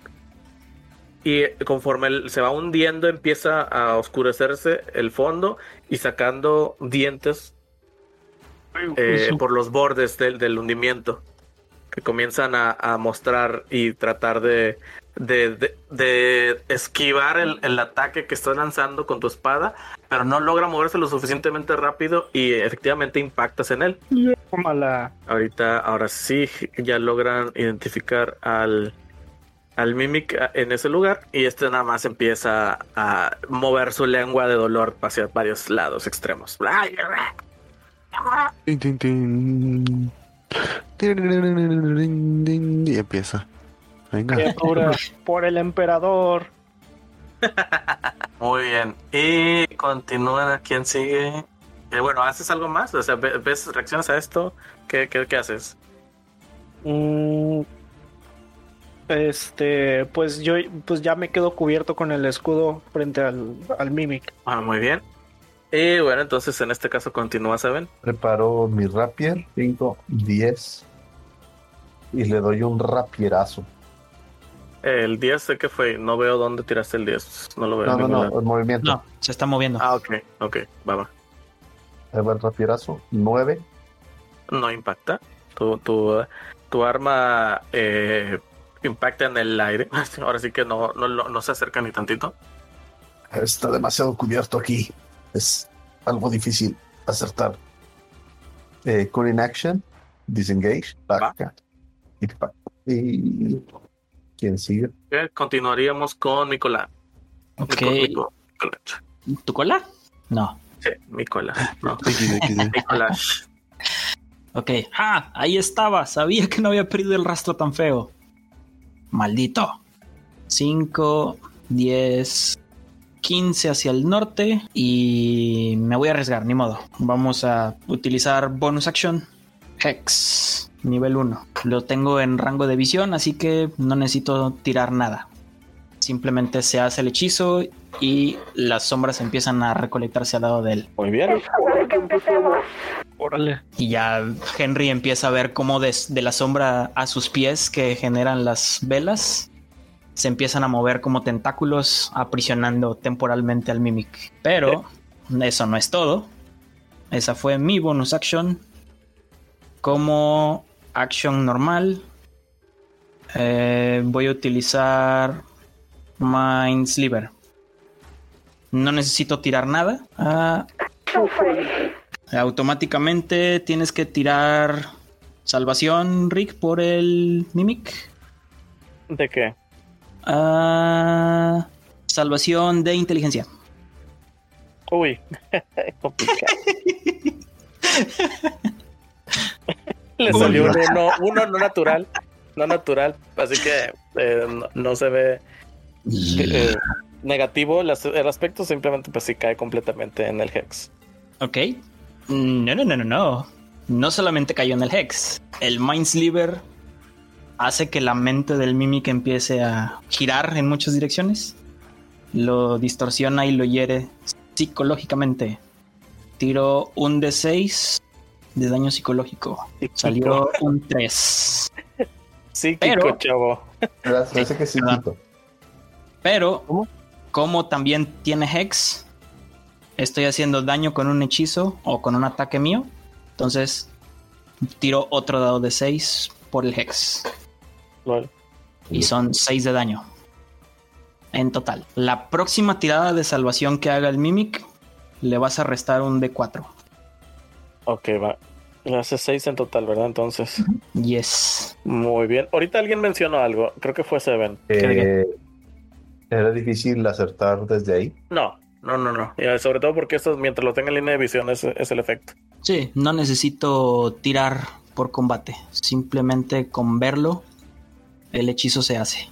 Y conforme él se va hundiendo, empieza a oscurecerse el fondo y sacando dientes eh, por los bordes del, del hundimiento que comienzan a, a mostrar y tratar de, de, de- de esquivar el, el ataque que estás lanzando con tu espada, pero no logra moverse lo suficientemente rápido y efectivamente impactas en él. Ahorita, ahora sí, ya logran identificar al, al Mimic en ese lugar y este nada más empieza a mover su lengua de dolor hacia varios lados extremos. Y empieza. Venga. Por el emperador. Muy bien. Y continúa. ¿Quién sigue? Eh, bueno, ¿haces algo más? O sea, ve- ¿ves reacciones a esto? ¿Qué, qué, qué haces? Mm, Este, pues yo pues ya me quedo cubierto con el escudo frente al, al Mimic. Ah, muy bien. Y bueno, entonces en este caso continúa, ¿saben? Preparo mi rapier, 5, 10. Y le doy un rapierazo. El 10 sé que fue. No veo dónde tiraste el 10. No lo veo. No, en no, no, lado. el movimiento. No, se está moviendo. Ah, ok, ok, va, va. El rapierazo, 9. No impacta. Tu, tu, tu arma eh, impacta en el aire. Ahora sí que no, no, no se acerca ni tantito. Está demasiado cubierto aquí. Es algo difícil acertar. Eh, Cunning Action, Disengage. Y, pa- y ¿Quién sigue? Eh, Continuaríamos con Nicolás. Ok. Nico- Nico- Nicolás. ¿Tu cola? No. Sí, Nicolás. No, XD, XD. Nicolás. Ok. ¡Ah! Ahí estaba. Sabía que no había perdido el rastro tan feo. Maldito. 5, 10, 15 hacia el norte. Y me voy a arriesgar, ni modo. Vamos a utilizar bonus action. Hex. Nivel 1. Lo tengo en rango de visión, así que no necesito tirar nada. Simplemente se hace el hechizo y las sombras empiezan a recolectarse al lado de él. Muy bien. Órale. Y ya Henry empieza a ver cómo de, la sombra a sus pies que generan las velas se empiezan a mover como tentáculos aprisionando temporalmente al Mimic. Pero eso no es todo. Esa fue mi bonus action. Como action normal, eh, voy a utilizar Mind Sliver. No necesito tirar nada. Ah, Automáticamente tienes que tirar salvación, Rick, por el Mimic. ¿De qué? Ah, salvación de inteligencia. Uy. Complicado. Le salió un uno, uno no natural. No natural. Así que eh, no, no se ve eh, negativo. El aspecto simplemente pues sí cae completamente en el Hex. Ok. No, no, no, no, no. No solamente cayó en el Hex. El Mind Sliver hace que la mente del Mimic empiece a girar en muchas direcciones. Lo distorsiona y lo hiere psicológicamente. Tiro un D6 de daño psicológico. Salió un 3. Sí, Pero- chavo. Parece que sí. Pero, como también tiene Hex, estoy haciendo daño con un hechizo o con un ataque mío. Entonces, tiro otro dado de 6 por el Hex. Lol. y son 6 de daño. En total. La próxima tirada de salvación que haga el Mimic, le vas a restar un D4. Ok, va. Le hace 6 en total, ¿verdad? Entonces, Yes. muy bien. Ahorita alguien mencionó algo, creo que fue Seven. Eh, era difícil acertar desde ahí. No, no, no, no. Y sobre todo porque esto, mientras lo tenga en línea de visión, es, es el efecto. Sí, no necesito tirar por combate. Simplemente con verlo, el hechizo se hace.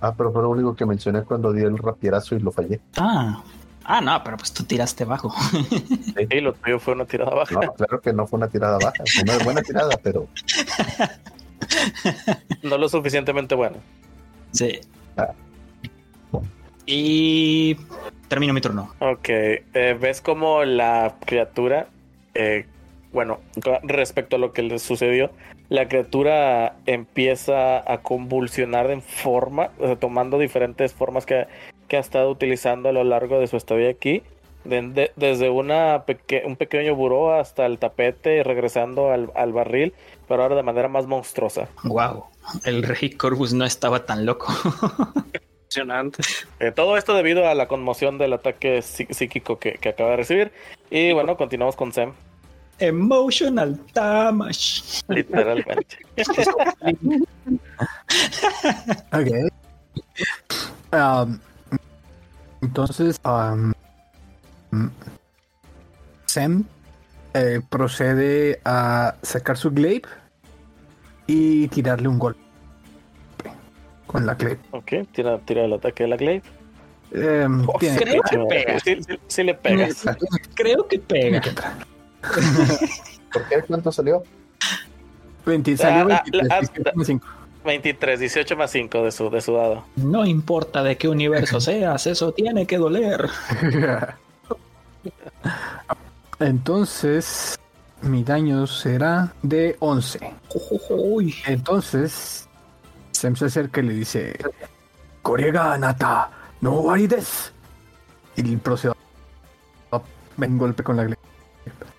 Ah, pero fue lo único que mencioné cuando di el rapierazo y lo fallé. Ah, ah, no, pero pues tú tiraste bajo. Y lo tuyo fue una tirada baja. No, claro que no fue una tirada baja, fue una buena tirada, pero No lo suficientemente bueno. sí. Ah. Y termino mi turno. Ok, eh, ves como la criatura, eh, bueno, respecto a lo que le sucedió, la criatura empieza a convulsionar en forma, o sea, tomando diferentes formas que, que ha estado utilizando a lo largo de su estadía aquí. De- de- desde una peque- un pequeño buró hasta el tapete y regresando al, al barril, pero ahora de manera más monstruosa. Wow, el rey Corvus no estaba tan loco. Impresionante. Eh, todo esto debido a la conmoción del ataque psí- psíquico que, que acaba de recibir. Y bueno, continuamos con Sam, Emotional damage. literalmente. Ok. Um, entonces, um, Sam eh, procede a sacar su glaive y tirarle un golpe con la glaive. Ok, tira, tira el ataque de la glaive. Em, Oh, tiene creo que- que pega. Sí, sí- sí le pegas. Creo que pega. ¿por qué? ¿Cuánto salió? 20, salió Ah, ah, 23, ah, 17,5. 23, 18 más 5 de su, de su dado. No importa de qué universo seas, eso tiene que doler. Entonces, mi daño será de 11. Uy, Entonces, Sam se acerca y le dice: Korega Nata, no warides. Y procede a un golpe con la glaive.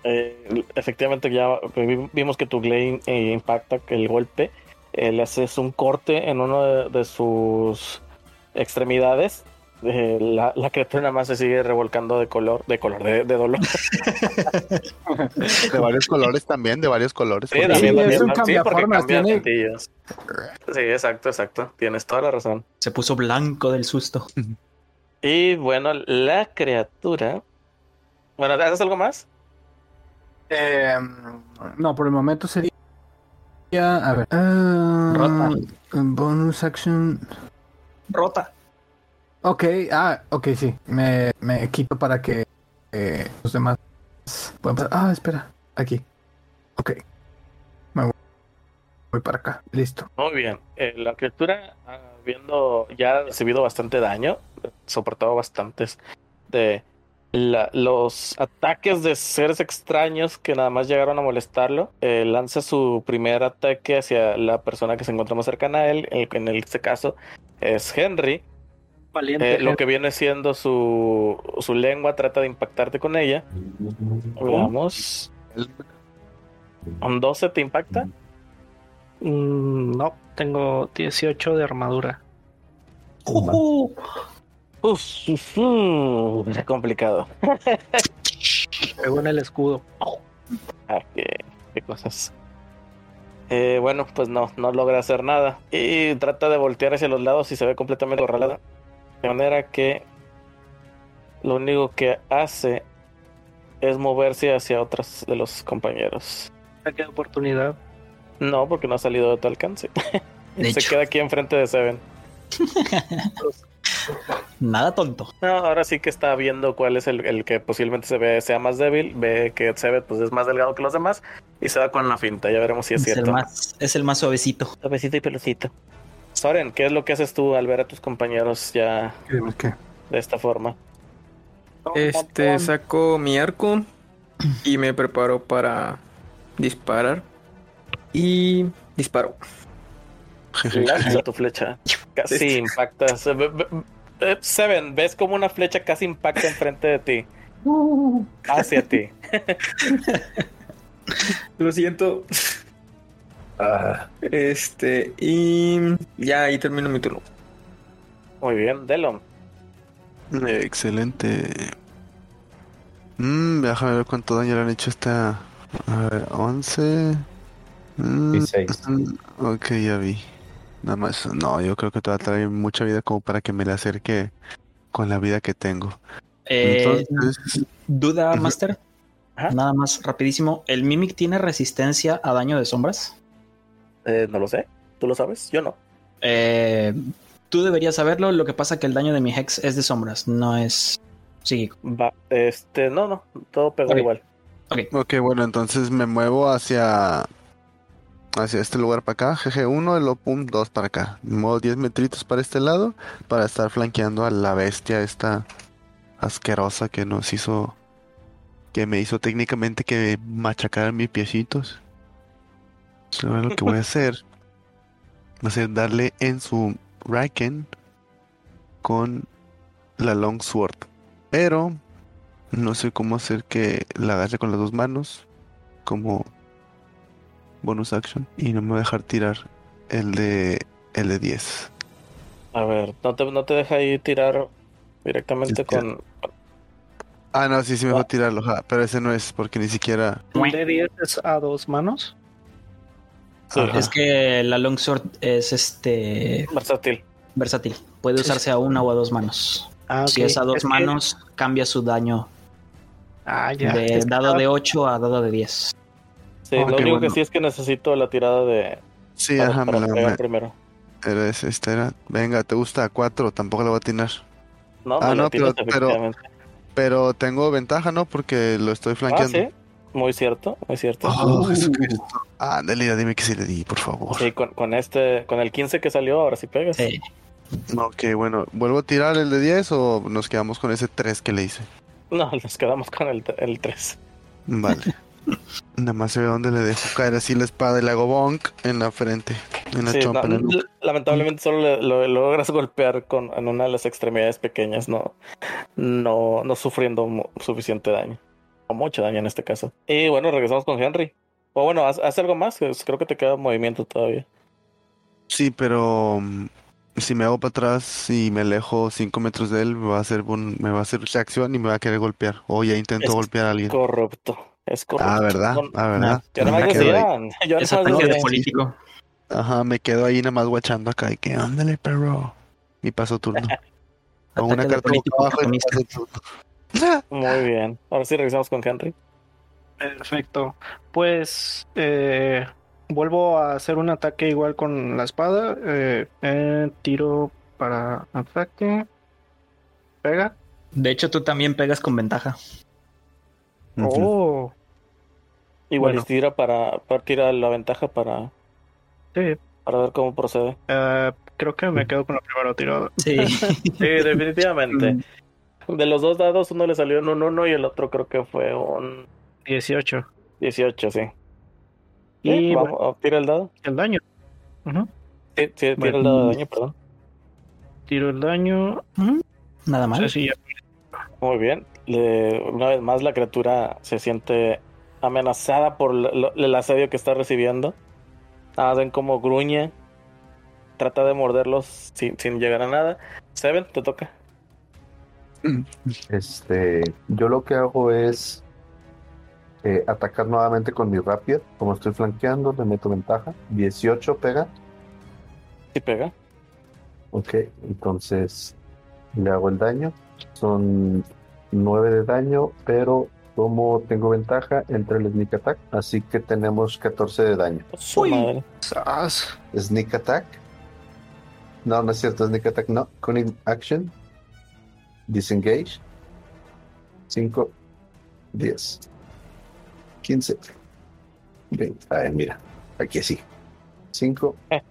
Eh, efectivamente, ya vi- vimos que tu glaive eh, impacta el golpe. Eh, le haces un corte en uno de, de sus extremidades. Eh, la, la criatura nada más se sigue revolcando de color, de color, de, de dolor. De varios colores también, de varios colores. Sí, porque- también, es un Sí, porque cambia tiene-. Sí, exacto, exacto. Tienes toda la razón. se puso blanco del susto. Y bueno, la criatura. Bueno, ¿haces algo más? Em, no, por el momento sería. A ver. ah, Rota. bonus action. Rota. Ok, ah, ok, sí. Me, me quito para que eh, los demás puedan pasar. Ah, espera, aquí. Ok. Me voy, voy para acá. Listo. Muy bien. Eh, la criatura, ah, habiendo ya recibido bastante daño, soportado bastantes de la- los ataques de seres extraños que nada más llegaron a molestarlo, eh, lanza su primer ataque hacia la persona que se encuentra más cercana a él. el- en este caso es Henry. Valiente. Eh, lo que viene siendo su, su lengua trata de impactarte con ella. Veamos. ¿Un 12 te impacta? Mm, no, tengo 18 de armadura. Ujú. Uf, uf, uf, es complicado. Pegó en el escudo. Ah, qué, qué cosas. Eh, bueno, pues no, no logra hacer nada. Y trata de voltear hacia los lados y se ve completamente acorralada. De manera que lo único que hace es moverse hacia otros de los compañeros. Qué oportunidad. No, porque no ha salido de tu alcance. De se hecho. queda aquí enfrente de Seven. Nada tonto. No, ahora sí que está viendo cuál es el, el que posiblemente se ve sea más débil. Ve que Seven pues, es más delgado que los demás y se va con la finta. Ya veremos si es, Es el, cierto. más, es el más suavecito. Suavecito y pelocito. Soren, ¿qué es lo que haces tú al ver a tus compañeros ya ¿Qué? de esta forma? Este, saco mi arco y me preparo para disparar. Y disparo. Lanza tu flecha. Casi impactas. Eh, Seven, ves como una flecha casi impacta enfrente de ti. Hacia ti. Lo siento. Ah, Este, y ya ahí termino mi turno. Muy bien, Delon. Excelente. Mm, déjame ver cuánto daño le han hecho esta. A ver, 11. Mm, 16. mm, ok, ya vi. Nada más. No, yo creo que te va a traer mucha vida como para que me le acerque con la vida que tengo. Eh, Entonces, Duda. Master. Ajá. Nada más rapidísimo. ¿El Mimic tiene resistencia a daño de sombras? Eh, no lo sé. ¿Tú lo sabes? Yo no. Eh, tú deberías saberlo. Lo que pasa que el daño de mi Hex es de sombras, no es psíquico. Va, este, no, no. Todo pegó igual. ok, bueno, entonces me muevo hacia. Hacia este lugar para acá, GG1, el Opum 2 para acá. Me muevo 10 metritos para este lado para estar flanqueando a la bestia esta asquerosa que nos hizo. Que me hizo técnicamente que machacar mis piecitos. Ahora lo que voy a hacer va a ser darle en su Raken con la Longsword. Pero no sé cómo hacer que la agarre con las dos manos como bonus action y no me va a dejar tirar el de el de 10. A ver, no te, no te deja ahí tirar directamente Es que- con. Ah, no, sí, sí me va Ah. a tirarlo, ajá, pero ese no es porque ni siquiera ¿Un de 10 es a dos manos? Sí, Ajá. Es que la Longsword es este versátil. versátil. Puede usarse a una o a dos manos. Ah, Si es a dos manos, cambia su daño Ah, ya. de dado de 8 a dado de 10. Sí, Ah, lo único que sí es que necesito la tirada de. Sí, para, ajá, me para la pegar me- primero. era ese, esta era. Venga, te gusta a 4, tampoco le voy a atinar. No, Ah, la no, pero- pero- tengo ventaja, ¿no? Porque lo estoy Ah, flanqueando. sí. Muy cierto, muy cierto. Oh, Jesucristo. Ándale, ya dime que sí le di, por favor. Sí, con, con este, con el 15 que salió, ahora sí pegas. Eh, Ok, bueno, ¿vuelvo a tirar el de 10 o nos quedamos con ese 3 que le hice? No, nos quedamos con el, el 3. Vale. Nada más se ve dónde le dejo caer así la espada y le hago bonk en la frente, en la Sí, chompa. no, la lamentablemente solo le- lo, logras golpear con, en una de las extremidades pequeñas, no, no, no sufriendo suficiente daño. O mucho daño en este caso. Y bueno, regresamos con Henry. O bueno, haz, haz algo más, creo que te queda movimiento todavía. Sí, pero mm, si me hago para atrás y me alejo 5 metros de él, me va a hacer un- me va a hacer reacción y me va a querer golpear. O ya intento Es golpear a alguien. Corrupto, es corrupto. Ah, ¿verdad? No, Ah, ¿verdad? yo nada me yo de decía. político. Ajá, me quedo ahí nada más guachando acá y que ándale, perro. Y paso turno. Con una carta abajo y paso turno. Muy bien. Ahora sí regresamos con Henry. Perfecto. Pues eh, vuelvo a hacer un ataque igual con la espada. Eh, eh, tiro para ataque. Pega. De hecho, tú también pegas con ventaja. Oh, Igual Bueno. tira para, para tirar la ventaja para, sí. para ver cómo procede. Eh, creo que me quedo con la primera tirada. Sí. Sí, definitivamente. De los dos dados, uno le salió en un 1 y el otro creo que fue un 18. 18, sí. Y Sí, bueno, vamos, tira el dado. el daño. Sí, sí, tira Bueno. el dado de daño, perdón. Tiro el daño. Nada si ya- Muy bien. Una vez más la criatura se siente amenazada por el asedio que está recibiendo. Ven como gruñe. Trata de morderlos sin, sin llegar a nada. Seven, te toca. Este, yo lo que hago es eh, atacar nuevamente con mi Rapier. Como estoy flanqueando, le meto ventaja. 18 pega. Sí pega. Ok, entonces le hago el daño. Son 9 de daño, pero como tengo ventaja entre el sneak attack, así que tenemos 14 de daño. Sas. Sneak attack. No, no es cierto, sneak attack no. Cunning action. Disengage. 5, 10, 15, 20. Ay, mira, aquí sí. 5.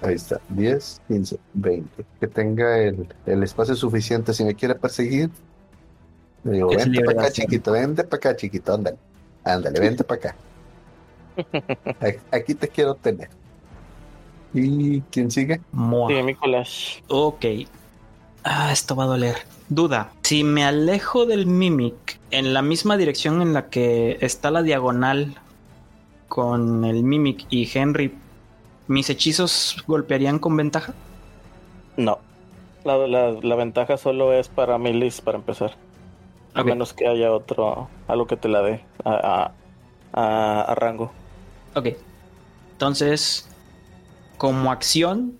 Ahí está, 10, 15, 20. Que tenga el, el espacio suficiente. Si me quiere perseguir, le digo, Es vente para acá, chiquito, vente para acá, chiquito, ándale. Ándale, vente para acá. Aquí te quiero tener. ¿Y quién sigue? Sí, Nicolás. Ok. Ah, esto va a doler. Duda. Si me alejo del Mimic en la misma dirección en la que está la diagonal con el Mimic y Henry, ¿mis hechizos golpearían con ventaja? No. La, la, la ventaja solo es para Milis para empezar. A menos que haya otro, algo que te la dé a, a, a- a rango. Ok. Entonces, como acción,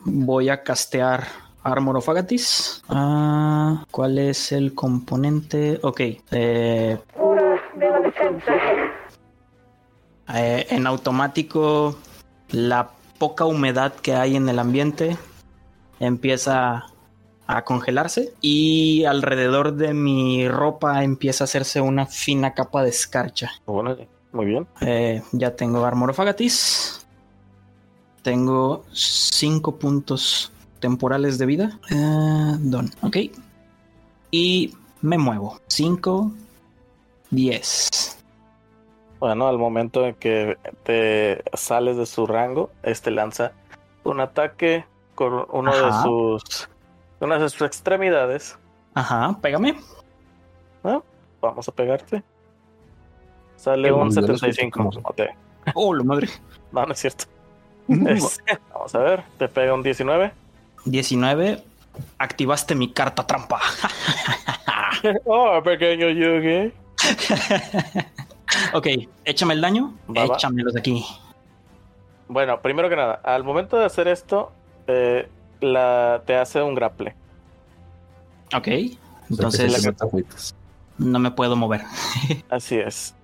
voy a castear Armor of Agathis. Ah, ¿Cuál es el componente? Ok. eh, eh, en automático, la poca humedad que hay en el ambiente empieza a congelarse y alrededor de mi ropa empieza a hacerse una fina capa de escarcha. Bueno, muy bien. Eh, ya tengo Armor of Agathis. Tengo 5 puntos temporales de vida. Eh, don, ok. Y me muevo. 5, 10. Bueno, al momento en que te sales de su rango, este lanza un ataque con uno de sus una de sus extremidades. Ajá, pégame. Vamos a pegarte. Sale Qué un bueno, ya lo 75. escuché. Ok. Oh, la madre. No, no es cierto. Este, vamos a ver. Te pega un 19. 19. Activaste mi carta trampa. oh, pequeño Yugi. ok, échame el daño. Va, va. Échamelos de aquí. Bueno, primero que nada, al momento de hacer esto, eh, la, te hace un grapple. Ok. Entonces, Entonces no me puedo mover. Así es.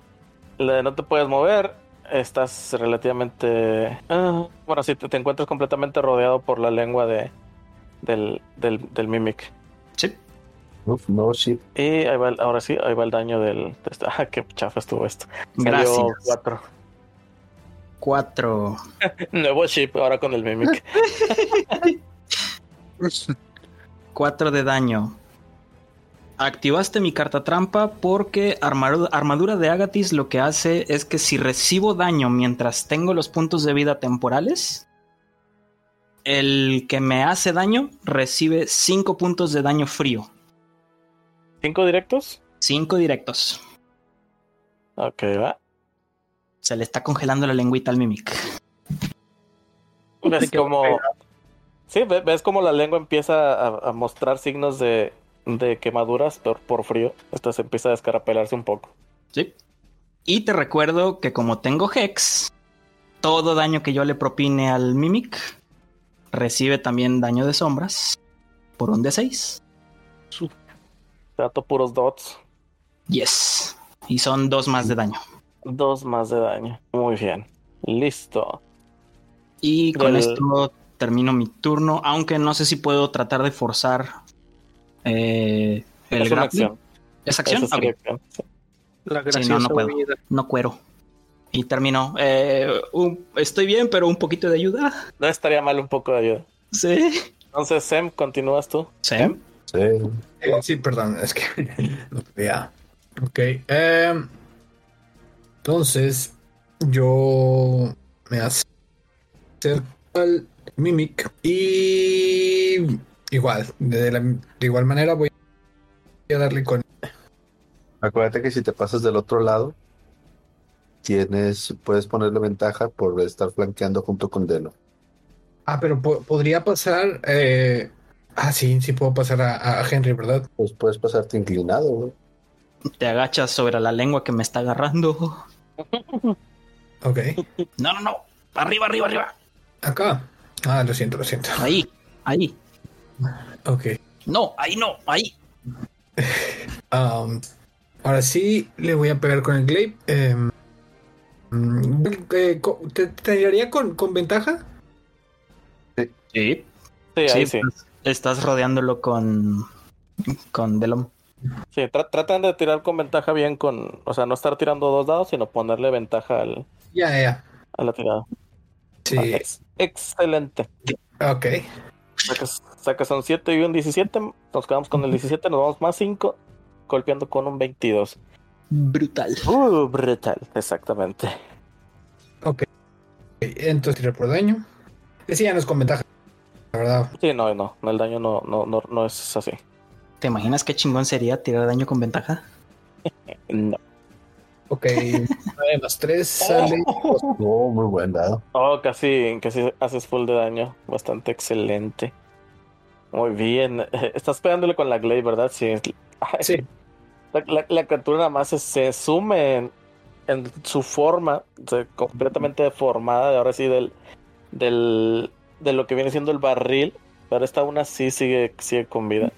La de no te puedes mover, estás relativamente... ah, bueno, sí, te, te encuentras completamente rodeado por la lengua de, del, del, del Mimic. Sí. Uf, no, shit. Y ahí va el- ahora sí, ahí va el daño del... de este- Ah, qué chafa estuvo esto. Salió Gracias. 4. 4. Nuevo chip ahora con el Mimic. 4 de daño. Activaste mi carta trampa porque armadu- armadura de Agatis lo que hace es que si recibo daño mientras tengo los puntos de vida temporales, el que me hace daño recibe 5 puntos de daño frío. ¿Cinco directos? 5 directos. Ok, va. Se le está congelando la lengüita al Mimic. Ves como... Sí, ve- ves como la lengua empieza a, a mostrar signos de, de quemaduras por, por frío. Esto se empieza a descarapelarse un poco. ¿Sí? Y te recuerdo que como tengo Hex, todo daño que yo le propine al Mimic recibe también daño de sombras por un D6. Trato puros dots. Yes. Y son dos más de daño. Dos más de daño. Muy bien. Listo. Y con esto termino mi turno, aunque no sé si puedo tratar de forzar eh, el es acción. ¿Es acción? La Sí, no, no puedo. no cuero. Y termino. Eh, un- estoy bien, pero un poquito de ayuda. No estaría mal un poco de ayuda. Sí. Entonces, Sem, continúas tú. Sí. Sí. Eh, sí, perdón, es que no. Ok. eh, entonces, yo me acerco al Mimic y igual, de, la- de igual manera voy a darle con... Acuérdate que si te pasas del otro lado, tienes, puedes ponerle ventaja por estar flanqueando junto con Delo. Ah, pero po- podría pasar... eh, Ah, sí, sí puedo pasar a, a Henry, ¿verdad? Pues puedes pasarte inclinado, güey. Te agachas sobre la lengua que me está agarrando. Ok. No, no, no. Arriba, arriba, arriba. Acá. Ah, lo siento, lo siento. Ahí, ahí. Ok. No, ahí no, ahí. Um, ahora sí le voy a pegar con el glaive. Em, mm, eh, ¿te, tiraría con, con ventaja? Sí. Sí, ahí sí. pues, estás rodeándolo con. con Delom. Sí, tra- tratan de tirar con ventaja bien con... O sea, no estar tirando dos dados, sino ponerle ventaja al, Ya, ya. a la tirada. Sí. Ah, ex- excelente. Ok. Sacas, sacas un 7 y un 17. Nos quedamos con el 17, nos vamos más 5. Golpeando con un 22. Brutal. Uh, brutal. Exactamente. Entonces tirar por daño. Ese ya no es con ventaja. La verdad. Sí, no, no. no, El daño no, no, no, no es así. ¿Te imaginas qué chingón sería tirar daño con ventaja? No. Ok, 9 más 3 sale. Oh, muy buen dado. Oh, casi, casi haces full de daño. Bastante excelente. Muy bien. Estás pegándole con la Glade, ¿verdad? Sí. Ay, Sí. La, la- la criatura nada más se, se sume en, en su forma, o sea, completamente deformada, de ahora sí, del, del, de lo que viene siendo el barril, pero esta aún así sigue, sigue con vida.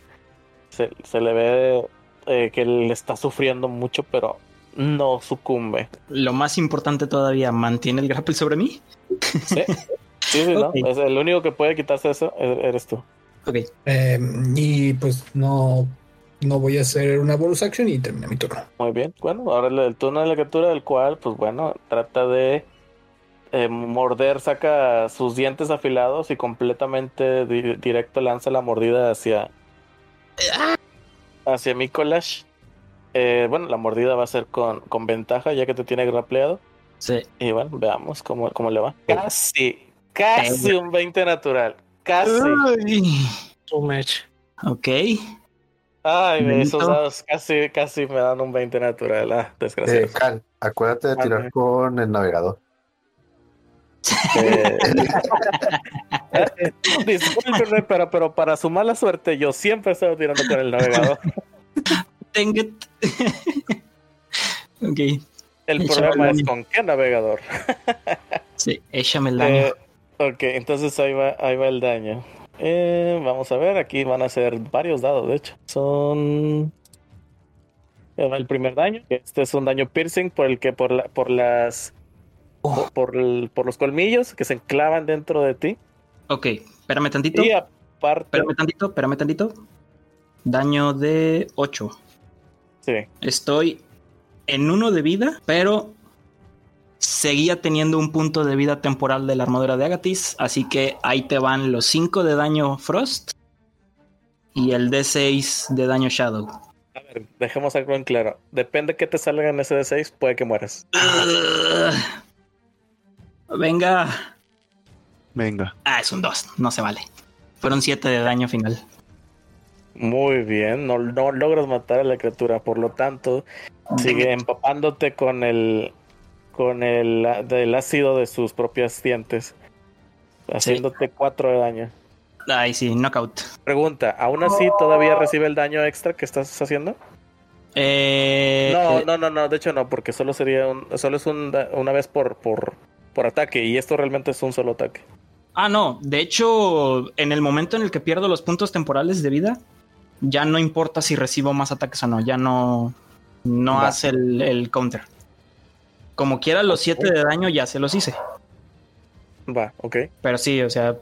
Se, se le ve eh, que él está sufriendo mucho, pero no sucumbe. Lo más importante todavía, ¿mantiene el grapple sobre mí? Sí, sí, sí, ¿no? Es el único que puede quitarse eso, e- eres tú. Ok. Eh, y pues no, no voy a hacer una bonus action y termina mi turno. Muy bien, bueno, ahora el, turno de la criatura del cual, pues bueno, trata de eh, morder, saca sus dientes afilados y completamente di- directo lanza la mordida hacia hacia Mikolash. Eh, bueno, la mordida va a ser con, con ventaja ya que te tiene grapleado. Sí. Y bueno, veamos cómo, cómo le va. Casi, casi un 20 natural. Casi. Uy. Too much. Ok. Ay, Benito. esos dados casi, casi me dan un 20 natural. Ah, Eh, desgraciado. Cal, acuérdate de tirar Ok. con el navegador. Eh, eh, discúlpenme, pero, pero para su mala suerte, yo siempre he estado tirando con el navegador. Dang it. ok. El Échame problema el es con qué navegador. Sí, échame el daño. Eh, ok, entonces ahí va, ahí va el daño. Eh, vamos a ver, aquí van a ser varios dados, de hecho. Son. El primer daño. Este es un daño piercing por el que por, la- por las. Por, por el- por los colmillos que se enclavan dentro de ti. Ok, espérame tantito. Y aparte. Espérame tantito, espérame tantito. Daño de 8. Sí. Estoy en uno de vida, pero seguía teniendo un punto de vida temporal de la armadura de Agatis, así que ahí te van los 5 de daño Frost y el D6 de daño Shadow. A ver, dejemos algo en claro. Depende que te salga en ese D6, puede que mueras. Venga. Venga. Ah, es un 2, no se vale. Fueron 7 de daño final. Muy bien, no, no logras matar a la criatura, por lo tanto, sigue empapándote con el con el del ácido de sus propias dientes, haciéndote 4 de daño. Ay, sí, knockout. Pregunta, ¿aún así todavía recibe el daño extra que estás haciendo? Eh, No, eh, no, no, no, de hecho no, porque solo sería un, solo es un una vez por, por, por ataque, y esto realmente es un solo ataque. Ah, no. De hecho, en el momento en el que pierdo los puntos temporales de vida, ya no importa si recibo más ataques o no. Ya no, no hace el, el counter. Como quiera, los 7 de daño ya se los hice. Va, ok. Pero sí, o sea,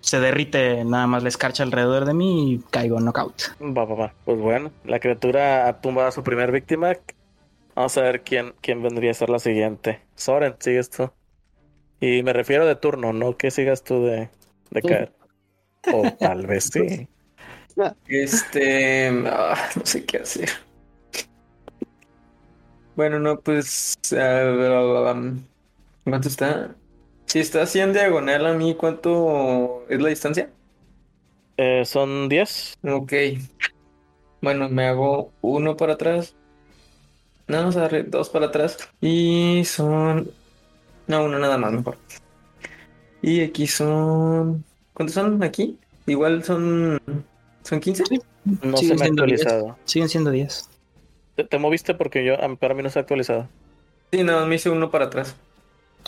se derrite nada más la escarcha alrededor de mí y caigo knockout. Va, va, va. Pues bueno, la criatura ha tumbado a su primer víctima. Vamos a ver quién, quién vendría a ser la siguiente. Soren, sigues tú. Y me refiero de turno, no que sigas tú de, de caer. O tal vez sí. Este. ah, no sé qué hacer. Bueno, no, pues. um, ¿Cuánto está? Si está así en diagonal a mí, ¿cuánto es la distancia? Eh, Son 10. Ok. Bueno, me hago uno para atrás. No, vamos a darle dos para atrás. Y son. No, uno nada más, mejor. Y aquí son. ¿Cuántos son aquí? Igual son. ¿Son 15? No Siguen se me ha siendo 10. actualizado. Siguen siendo 10. ¿Te, te moviste? Porque yo, a mí- para mí no se ha actualizado. Sí, más me hice uno para atrás.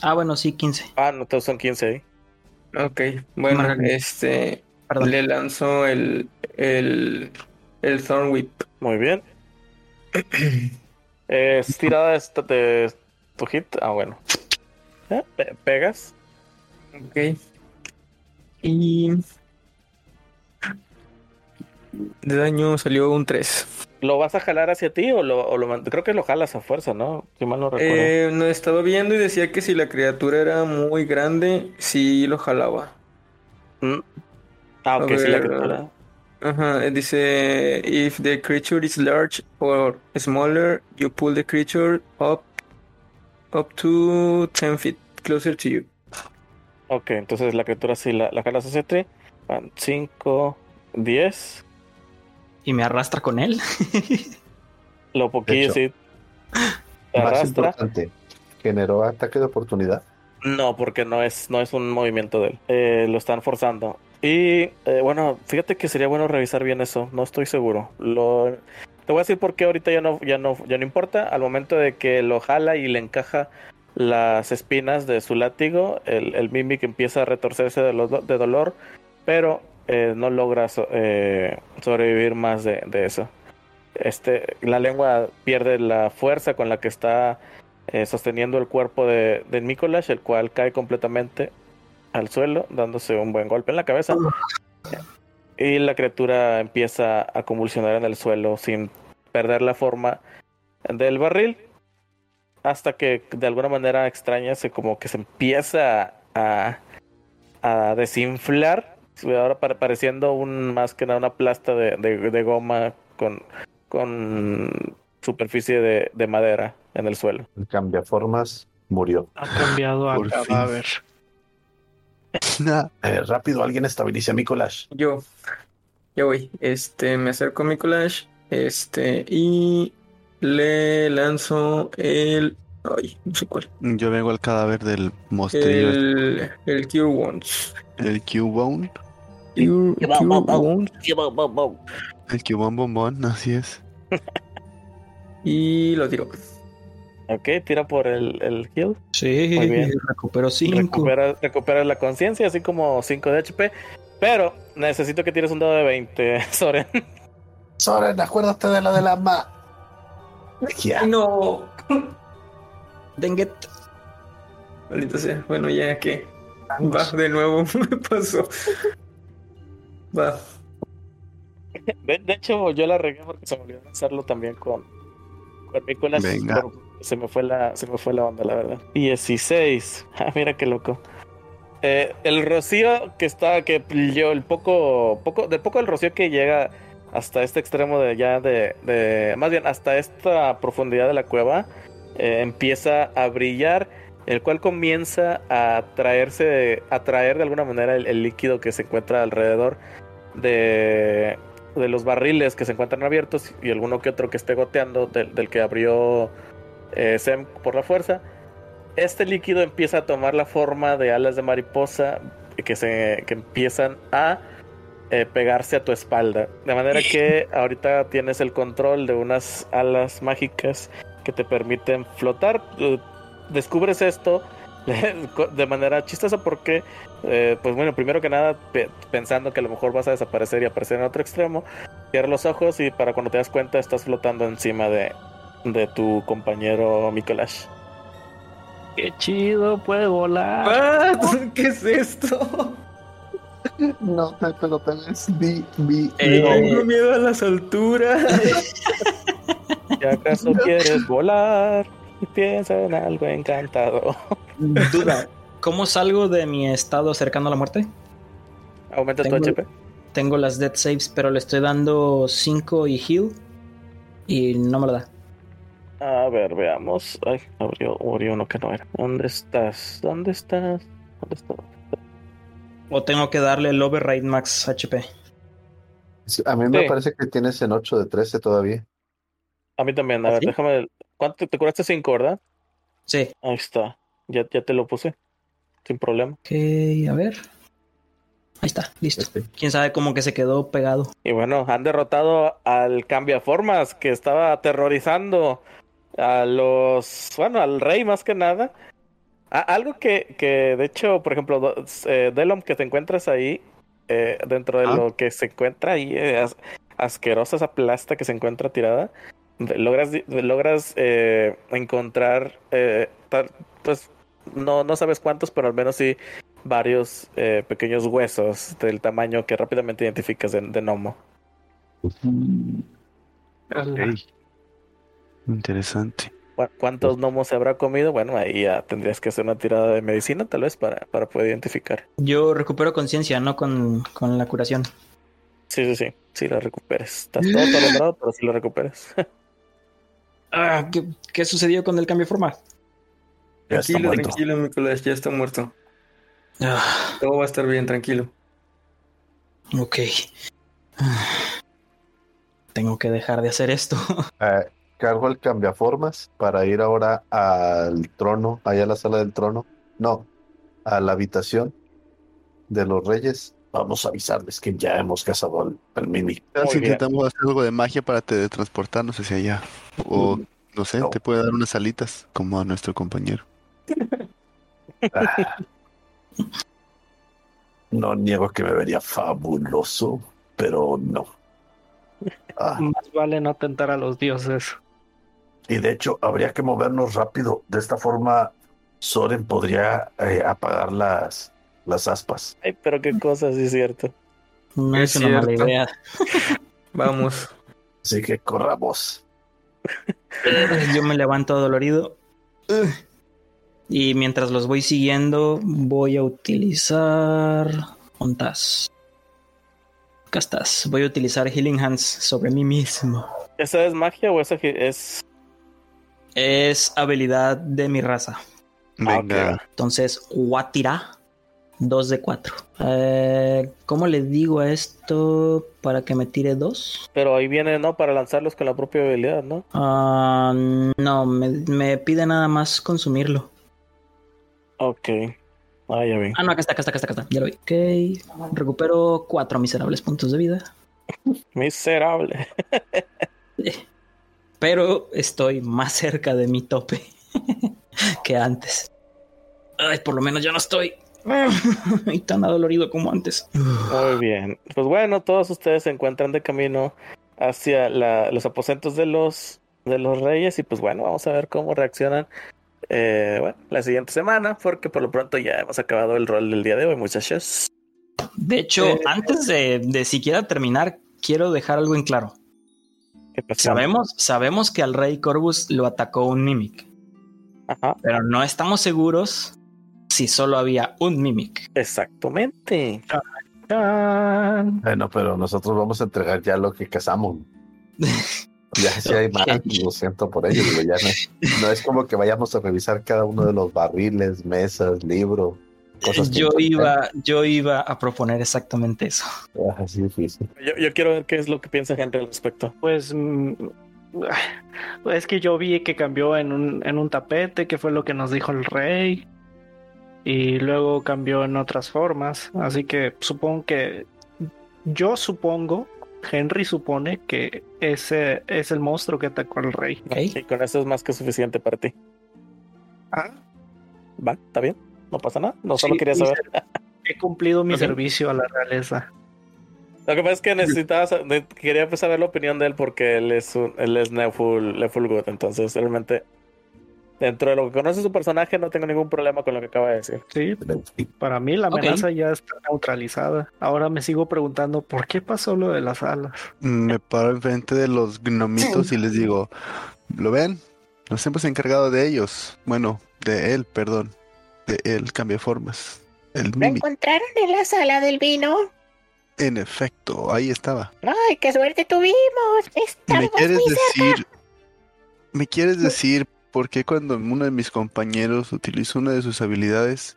Ah, bueno, sí, 15. Ah, no, todos son 15 ahí. Ok, bueno, Marca. este. Perdón. Le lanzo el. El. El Thorn Whip. Muy bien. Eh, ¿Es tirada esta- de tu hit? Ah, bueno. Eh, pe- ¿Pegas? Ok. Y. De daño salió un 3. ¿Lo vas a jalar hacia ti o lo, o lo Creo que lo jalas a fuerza, ¿no? Si mal no recuerdo. Eh, no estaba viendo y decía que si la criatura era muy grande, sí lo jalaba. Mm. Ah, ok, sí, la criatura. Ajá, eh, dice, if the creature is large or smaller, you pull the creature up, up to 10 feet closer to you. Ok, entonces la criatura sí la, la jalas hacia ti. Van 5, 10. Y me arrastra con él. Lo poquillo, sí. te Más arrastra. importante, ¿generó ataque de oportunidad? No, porque no es, no es un movimiento de él. Eh, lo están forzando. Y eh, bueno, fíjate que sería bueno revisar bien eso. No estoy seguro. Lo, te voy a decir por qué ahorita ya no, ya no, ya no importa. Al momento de que lo jala y le encaja las espinas de su látigo, el, el Mimic empieza a retorcerse de, lo- de dolor, pero eh, no logra eh, sobrevivir más de, eso. Este, la lengua pierde la fuerza con la que está eh, sosteniendo el cuerpo de, de el cual cae completamente al suelo, dándose un buen golpe en la cabeza. Y la criatura empieza a convulsionar en el suelo sin perder la forma del barril. Hasta que de alguna manera extraña se como que se empieza a, a desinflar. Ahora pare- pareciendo un más que nada una plasta de, de- de goma con, con superficie de, de madera en el suelo. El cambiaformas murió. Ha cambiado a cadáver. Nah, Eh, rápido, alguien estabilice a Mikolash. Yo, yo voy. Este, me acerco a mi collage. Este, y le lanzo el. Ay, no sé cuál. yo vengo al cadáver del monstrillo, el, El, el Wounds. el Q-Bone. Cure va, va. Wounds. El Q-Bone bombón, así es. Y lo tiro. Ok, tira por el, el heal. Sí, Muy bien. recupero 5. Recupera, recupera la conciencia, así como 5 de HP. Pero necesito que tires un dado de 20, Soren. Soren, acuérdate de la de la ma. Ya. No. Denget. Maldita sea. Bueno, ya que. Va, de nuevo. Me pasó. Va. De, de hecho, yo la regué porque se me olvidó hacerlo también con, con Nicolás. Venga. Se me, fue la, se me fue la onda, la verdad. 16. Ah, mira qué loco. Eh, el rocío que está, que yo, el poco, poco, de poco el rocío que llega hasta este extremo de ya de, de más bien hasta esta profundidad de la cueva, eh, empieza a brillar, el cual comienza a traerse, a traer de alguna manera el, el líquido que se encuentra alrededor de, de los barriles que se encuentran abiertos y alguno que otro que esté goteando del, del que abrió eh, Sem por la fuerza. Este líquido empieza a tomar la forma de alas de mariposa que, se, que empiezan a eh, pegarse a tu espalda. De manera que ahorita tienes el control de unas alas mágicas que te permiten flotar. Eh, Descubres esto de manera chistosa porque, eh, pues bueno, primero que nada, pe- pensando que a lo mejor vas a desaparecer y aparecer en otro extremo, cierra los ojos y para cuando te das cuenta estás flotando encima de, de tu compañero Mikolash. Qué chido, puede volar. Ah, ¿Qué es esto? No te. Di, di, Eh, Tengo miedo a las alturas. ¿Y acaso quieres volar? Piensa en algo encantado. Duda. ¿Cómo salgo de mi estado cercano a la muerte? Aumenta tu HP. Tengo las death saves, pero le estoy dando 5 y heal. Y no me lo da. A ver, veamos. Ay, abrió, abrió uno que no era. ¿Dónde estás? ¿Dónde estás? ¿Dónde estás? O tengo que darle el override max HP. A mí me Sí. parece que tienes en 8 de 13 todavía. A mí también. A ¿Ah, ver, déjame. ¿Cuánto te curaste? 5, ¿verdad? Sí. Ahí está. Ya, ya te lo puse. Sin problema. Ok, a ver. Ahí está, listo. Ok. Quién sabe cómo que se quedó pegado. Y bueno, han derrotado al cambiaformas que estaba aterrorizando a los. Bueno, al rey más que nada. A- algo que, que, de hecho, por ejemplo, do- eh, Delom, que te encuentras ahí, eh, dentro de Ah. lo que se encuentra ahí, eh, as- asquerosa esa plasta que se encuentra tirada, logras, logras eh, encontrar, eh, tal- pues, no, no sabes cuántos, pero al menos sí varios eh, pequeños huesos del tamaño que rápidamente identificas de, de gnomo. Ala. Interesante. ¿Cu- ¿Cuántos gnomos se habrá comido? Bueno, ahí ya tendrías que hacer una tirada de medicina, tal vez, para, para poder identificar. Yo recupero conciencia, no con, con la curación. Sí, sí, sí. Sí, la recuperes. Estás todo atolondrado, pero sí lo recuperes. Ah, ¿qué, qué sucedió con el cambio de forma? Ya Tranquilo, tranquilo, Nicolás, ya está muerto. Ah, Todo va a estar bien, tranquilo. ok. Ah. Tengo que dejar de hacer esto. Eh, cargo el cambiaformas para ir ahora al trono, allá a la sala del trono. No, a la habitación de los reyes. Vamos a avisarles que ya hemos cazado al, al mini. Si intentamos hacer algo de magia para teletransportarnos hacia allá. O, no sé, No. te puede dar unas alitas como a nuestro compañero. Ah. No niego que me vería fabuloso, pero no. Ah, Más vale no tentar a los dioses. y de hecho, habría que movernos rápido. De esta forma, Soren podría eh, apagar las, las aspas. Ay, pero qué cosa, sí es cierto. No es, Es una mala cierto. idea. Vamos. Así que corramos. Yo me levanto dolorido. Y mientras los voy siguiendo, voy a utilizar. ¿Ontas? Acá estás. Voy a utilizar Healing Hands sobre mí mismo. ¿Esa es magia o esa es Es habilidad de mi raza. Ah, Venga, Entonces, Watira, 2 de 4. Eh, ¿Cómo le digo a esto para que me tire 2? Pero ahí viene, ¿no? Para lanzarlos con la propia habilidad, ¿no? Ah, no, me, me pide nada más consumirlo. Ok. Ah, ya vi. Ah, no, acá está, acá está, acá está, acá está. Ya lo vi. Ok. Recupero 4 miserables puntos de vida. Miserable. Pero estoy más cerca de mi tope que antes. Ay, por lo menos ya no estoy y tan adolorido como antes. Muy bien. Pues bueno, todos ustedes se encuentran de camino hacia la- los aposentos de los de los reyes y pues bueno, vamos a ver cómo reaccionan eh, bueno, la siguiente semana, porque por lo pronto ya hemos acabado el rol del día de hoy, muchachos. De hecho, Eh, antes de, de siquiera terminar, quiero dejar algo en claro. Sabemos, sabemos que al rey Corvus lo atacó un Mimic, Ajá, pero no estamos seguros si solo había un Mimic. exactamente. Bueno, pero nosotros vamos a entregar ya lo que cazamos. Ya si hay más, lo siento por ello, digo, ya no, no es como que vayamos a revisar cada uno de los barriles, mesas, libros, cosas Yo iba, yo iba a proponer exactamente eso. Ah, Así difícil. Yo, yo quiero ver qué es lo que piensa gente al respecto. Pues mm, es que yo vi que cambió en un, en un tapete, que fue lo que nos dijo el rey. Y luego cambió en otras formas. Así que supongo que. Yo supongo, Henry supone que ese es el monstruo que atacó al rey. Y con eso es más que suficiente para ti. Ah, ¿Va? ¿Está bien? ¿No pasa nada? No solo Sí, quería saber. he cumplido mi servicio a la realeza. Lo que pasa es que necesitaba, quería saber la opinión de él porque él es un, él es Nefull, Nefull Good, entonces realmente dentro de lo que conoce su personaje no tengo ningún problema con lo que acaba de decir. Sí, para mí la amenaza ya está neutralizada. Ahora me sigo preguntando por qué pasó lo de las alas. me paro enfrente de los gnomitos y les digo, ¿lo ven? Nos hemos encargado de ellos. Bueno, de él, perdón. De él, cambia formas. El ¿Lo Mimic. encontraron en la sala del vino? En efecto, ahí estaba. ¡Ay, qué suerte tuvimos! ¿Me Estamos quieres muy cerca. decir, me quieres decir por qué cuando uno de mis compañeros utilizó una de sus habilidades,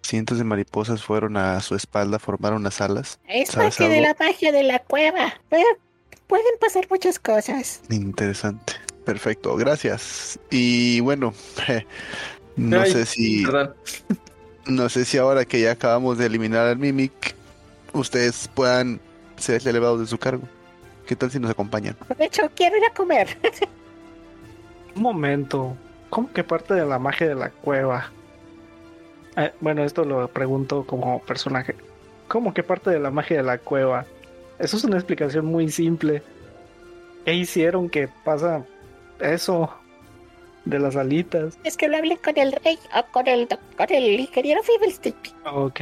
cientos de mariposas fueron a su espalda, formaron las alas? Es ¿Sabes parte de la magia de la cueva. Pero pueden pasar muchas cosas. Interesante. Perfecto, gracias. Y bueno, no Ay, sé si, Perdón. no sé si ahora que ya acabamos de eliminar al Mimic, ustedes puedan ser elevados de su cargo. ¿Qué tal si nos acompañan? De hecho, quiero ir a comer. Un momento. ¿Cómo que parte de la magia de la cueva? Eh, bueno, esto lo pregunto como personaje. ¿Cómo que parte de la magia de la cueva? Eso es una explicación muy simple. ¿Qué hicieron que pasa eso de las alitas? Es que lo hablen con el rey o con el, doc- con el ingeniero Fiddlestick. Ok.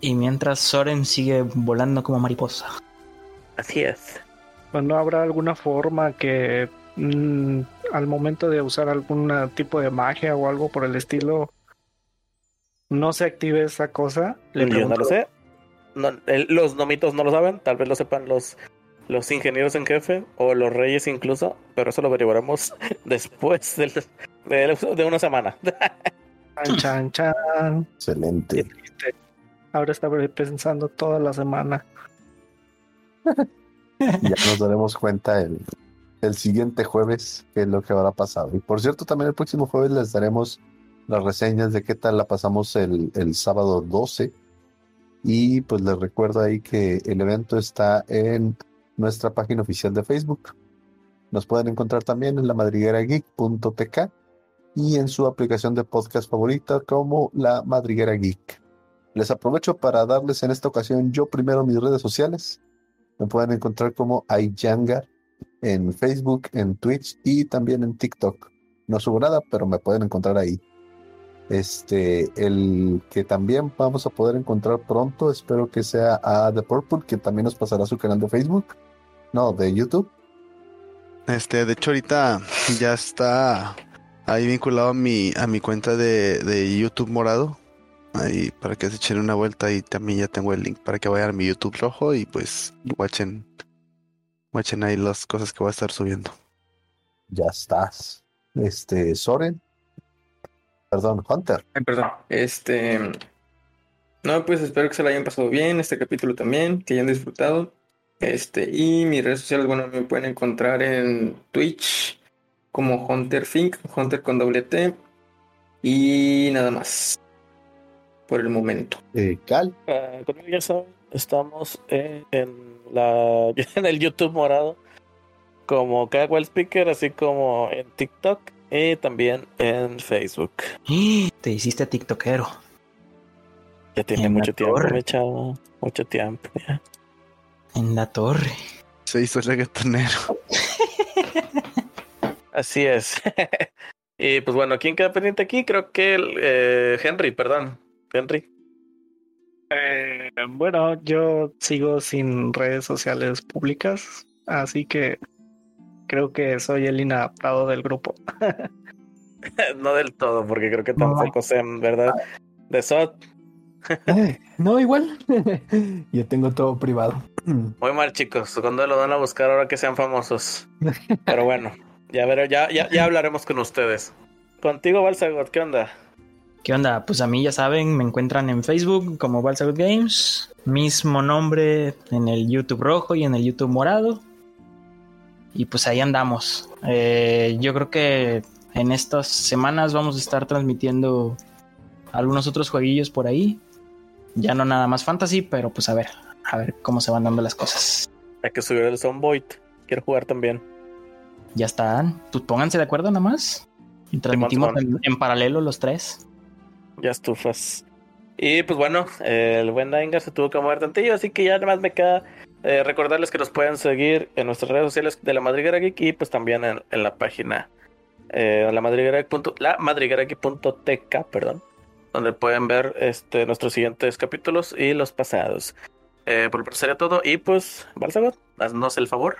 Y mientras Soren sigue volando como mariposa. Así es. Pues no habrá alguna forma que mm, al momento de usar algún tipo de magia o algo por el estilo no se active esa cosa. Le Yo no lo sé. No, el- los nomitos no lo saben, tal vez lo sepan los, los ingenieros en jefe o los reyes incluso, pero eso lo averiguaremos después del- de, de una semana. Chan, chan, chan. Excelente. Ahora estaba pensando toda la semana. Ya nos daremos cuenta el, el siguiente jueves qué es lo que habrá pasado. Y por cierto, también el próximo jueves les daremos las reseñas de qué tal la pasamos el, el sábado 12. Y pues les recuerdo ahí que el evento está en nuestra página oficial de Facebook. Nos pueden encontrar también en la madriguerageek.tk y en su aplicación de podcast favorita como La Madriguera Geek. Les aprovecho para darles en esta ocasión yo primero mis redes sociales. Me pueden encontrar como Ayanga en Facebook, en Twitch y también en TikTok. No subo nada, pero me pueden encontrar ahí. Este, el que también vamos a poder encontrar pronto, espero que sea a The Purple, que también nos pasará su canal de Facebook, no, de YouTube. Este, de hecho ahorita ya está ahí vinculado a mi, a mi cuenta de, de YouTube morado. Ahí para que se echen una vuelta y también ya tengo el link para que vayan a mi YouTube rojo y pues watchen, watchen ahí las cosas que voy a estar subiendo. Ya estás. Este, Soren. Perdón, Hunter. Ay, perdón. Este. No, pues espero que se la hayan pasado bien, este capítulo también, que hayan disfrutado. Este, y mis redes sociales, bueno, me pueden encontrar en Twitch como Hunter Fink, Hunter con doble T. Y nada más. Por el momento. Eh, Cal. Ah, conmigo ya saben, estamos en, en la, en el YouTube morado como Cagwell Speaker, así como en TikTok y también en Facebook. Te hiciste tiktokero. Ya tiene mucho tiempo, chavo. Mucho tiempo. ya. En la torre. Se hizo reggaetonero. Así es. y pues bueno, ¿quién queda pendiente aquí? Creo que el, eh, Henry, perdón. Henry. Eh, bueno, yo sigo sin redes sociales públicas, así que creo que soy el inadaptado del grupo. no del todo, porque creo que No. tampoco sé, en verdad. De SOT, Eh, no, igual. Yo tengo todo privado. muy mal, chicos. Cuando lo van a buscar ahora que sean famosos? Pero bueno, ya, veré, ya, ya, ya hablaremos con ustedes. Contigo, Balsagot, ¿qué onda? ¿Qué onda? Pues a mí ya saben, me encuentran en Facebook como Balsagot Games, mismo nombre en el YouTube rojo y en el YouTube morado. Y pues ahí andamos. Eh, yo creo que en estas semanas vamos a estar transmitiendo algunos otros jueguillos por ahí. Ya no nada más fantasy, pero pues a ver, a ver cómo se van dando las cosas. Hay que subir el Soundboy. Quiero jugar también. Ya están. Pues pónganse de acuerdo nada más. Y transmitimos en paralelo los tres. Ya estufas. Y pues bueno, el buen Daingar se tuvo que mover tantillo, así que ya nada más me queda eh, recordarles que nos pueden seguir en nuestras redes sociales de la Madriguera Geek y pues también en, en la página eh, la madriguera punto- la madriguerageek.tk, perdón, donde pueden ver este nuestros siguientes capítulos y los pasados. Eh, por parte sería todo y pues, Balsagot, haznos el favor.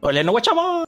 ¡Ole, no guachamos!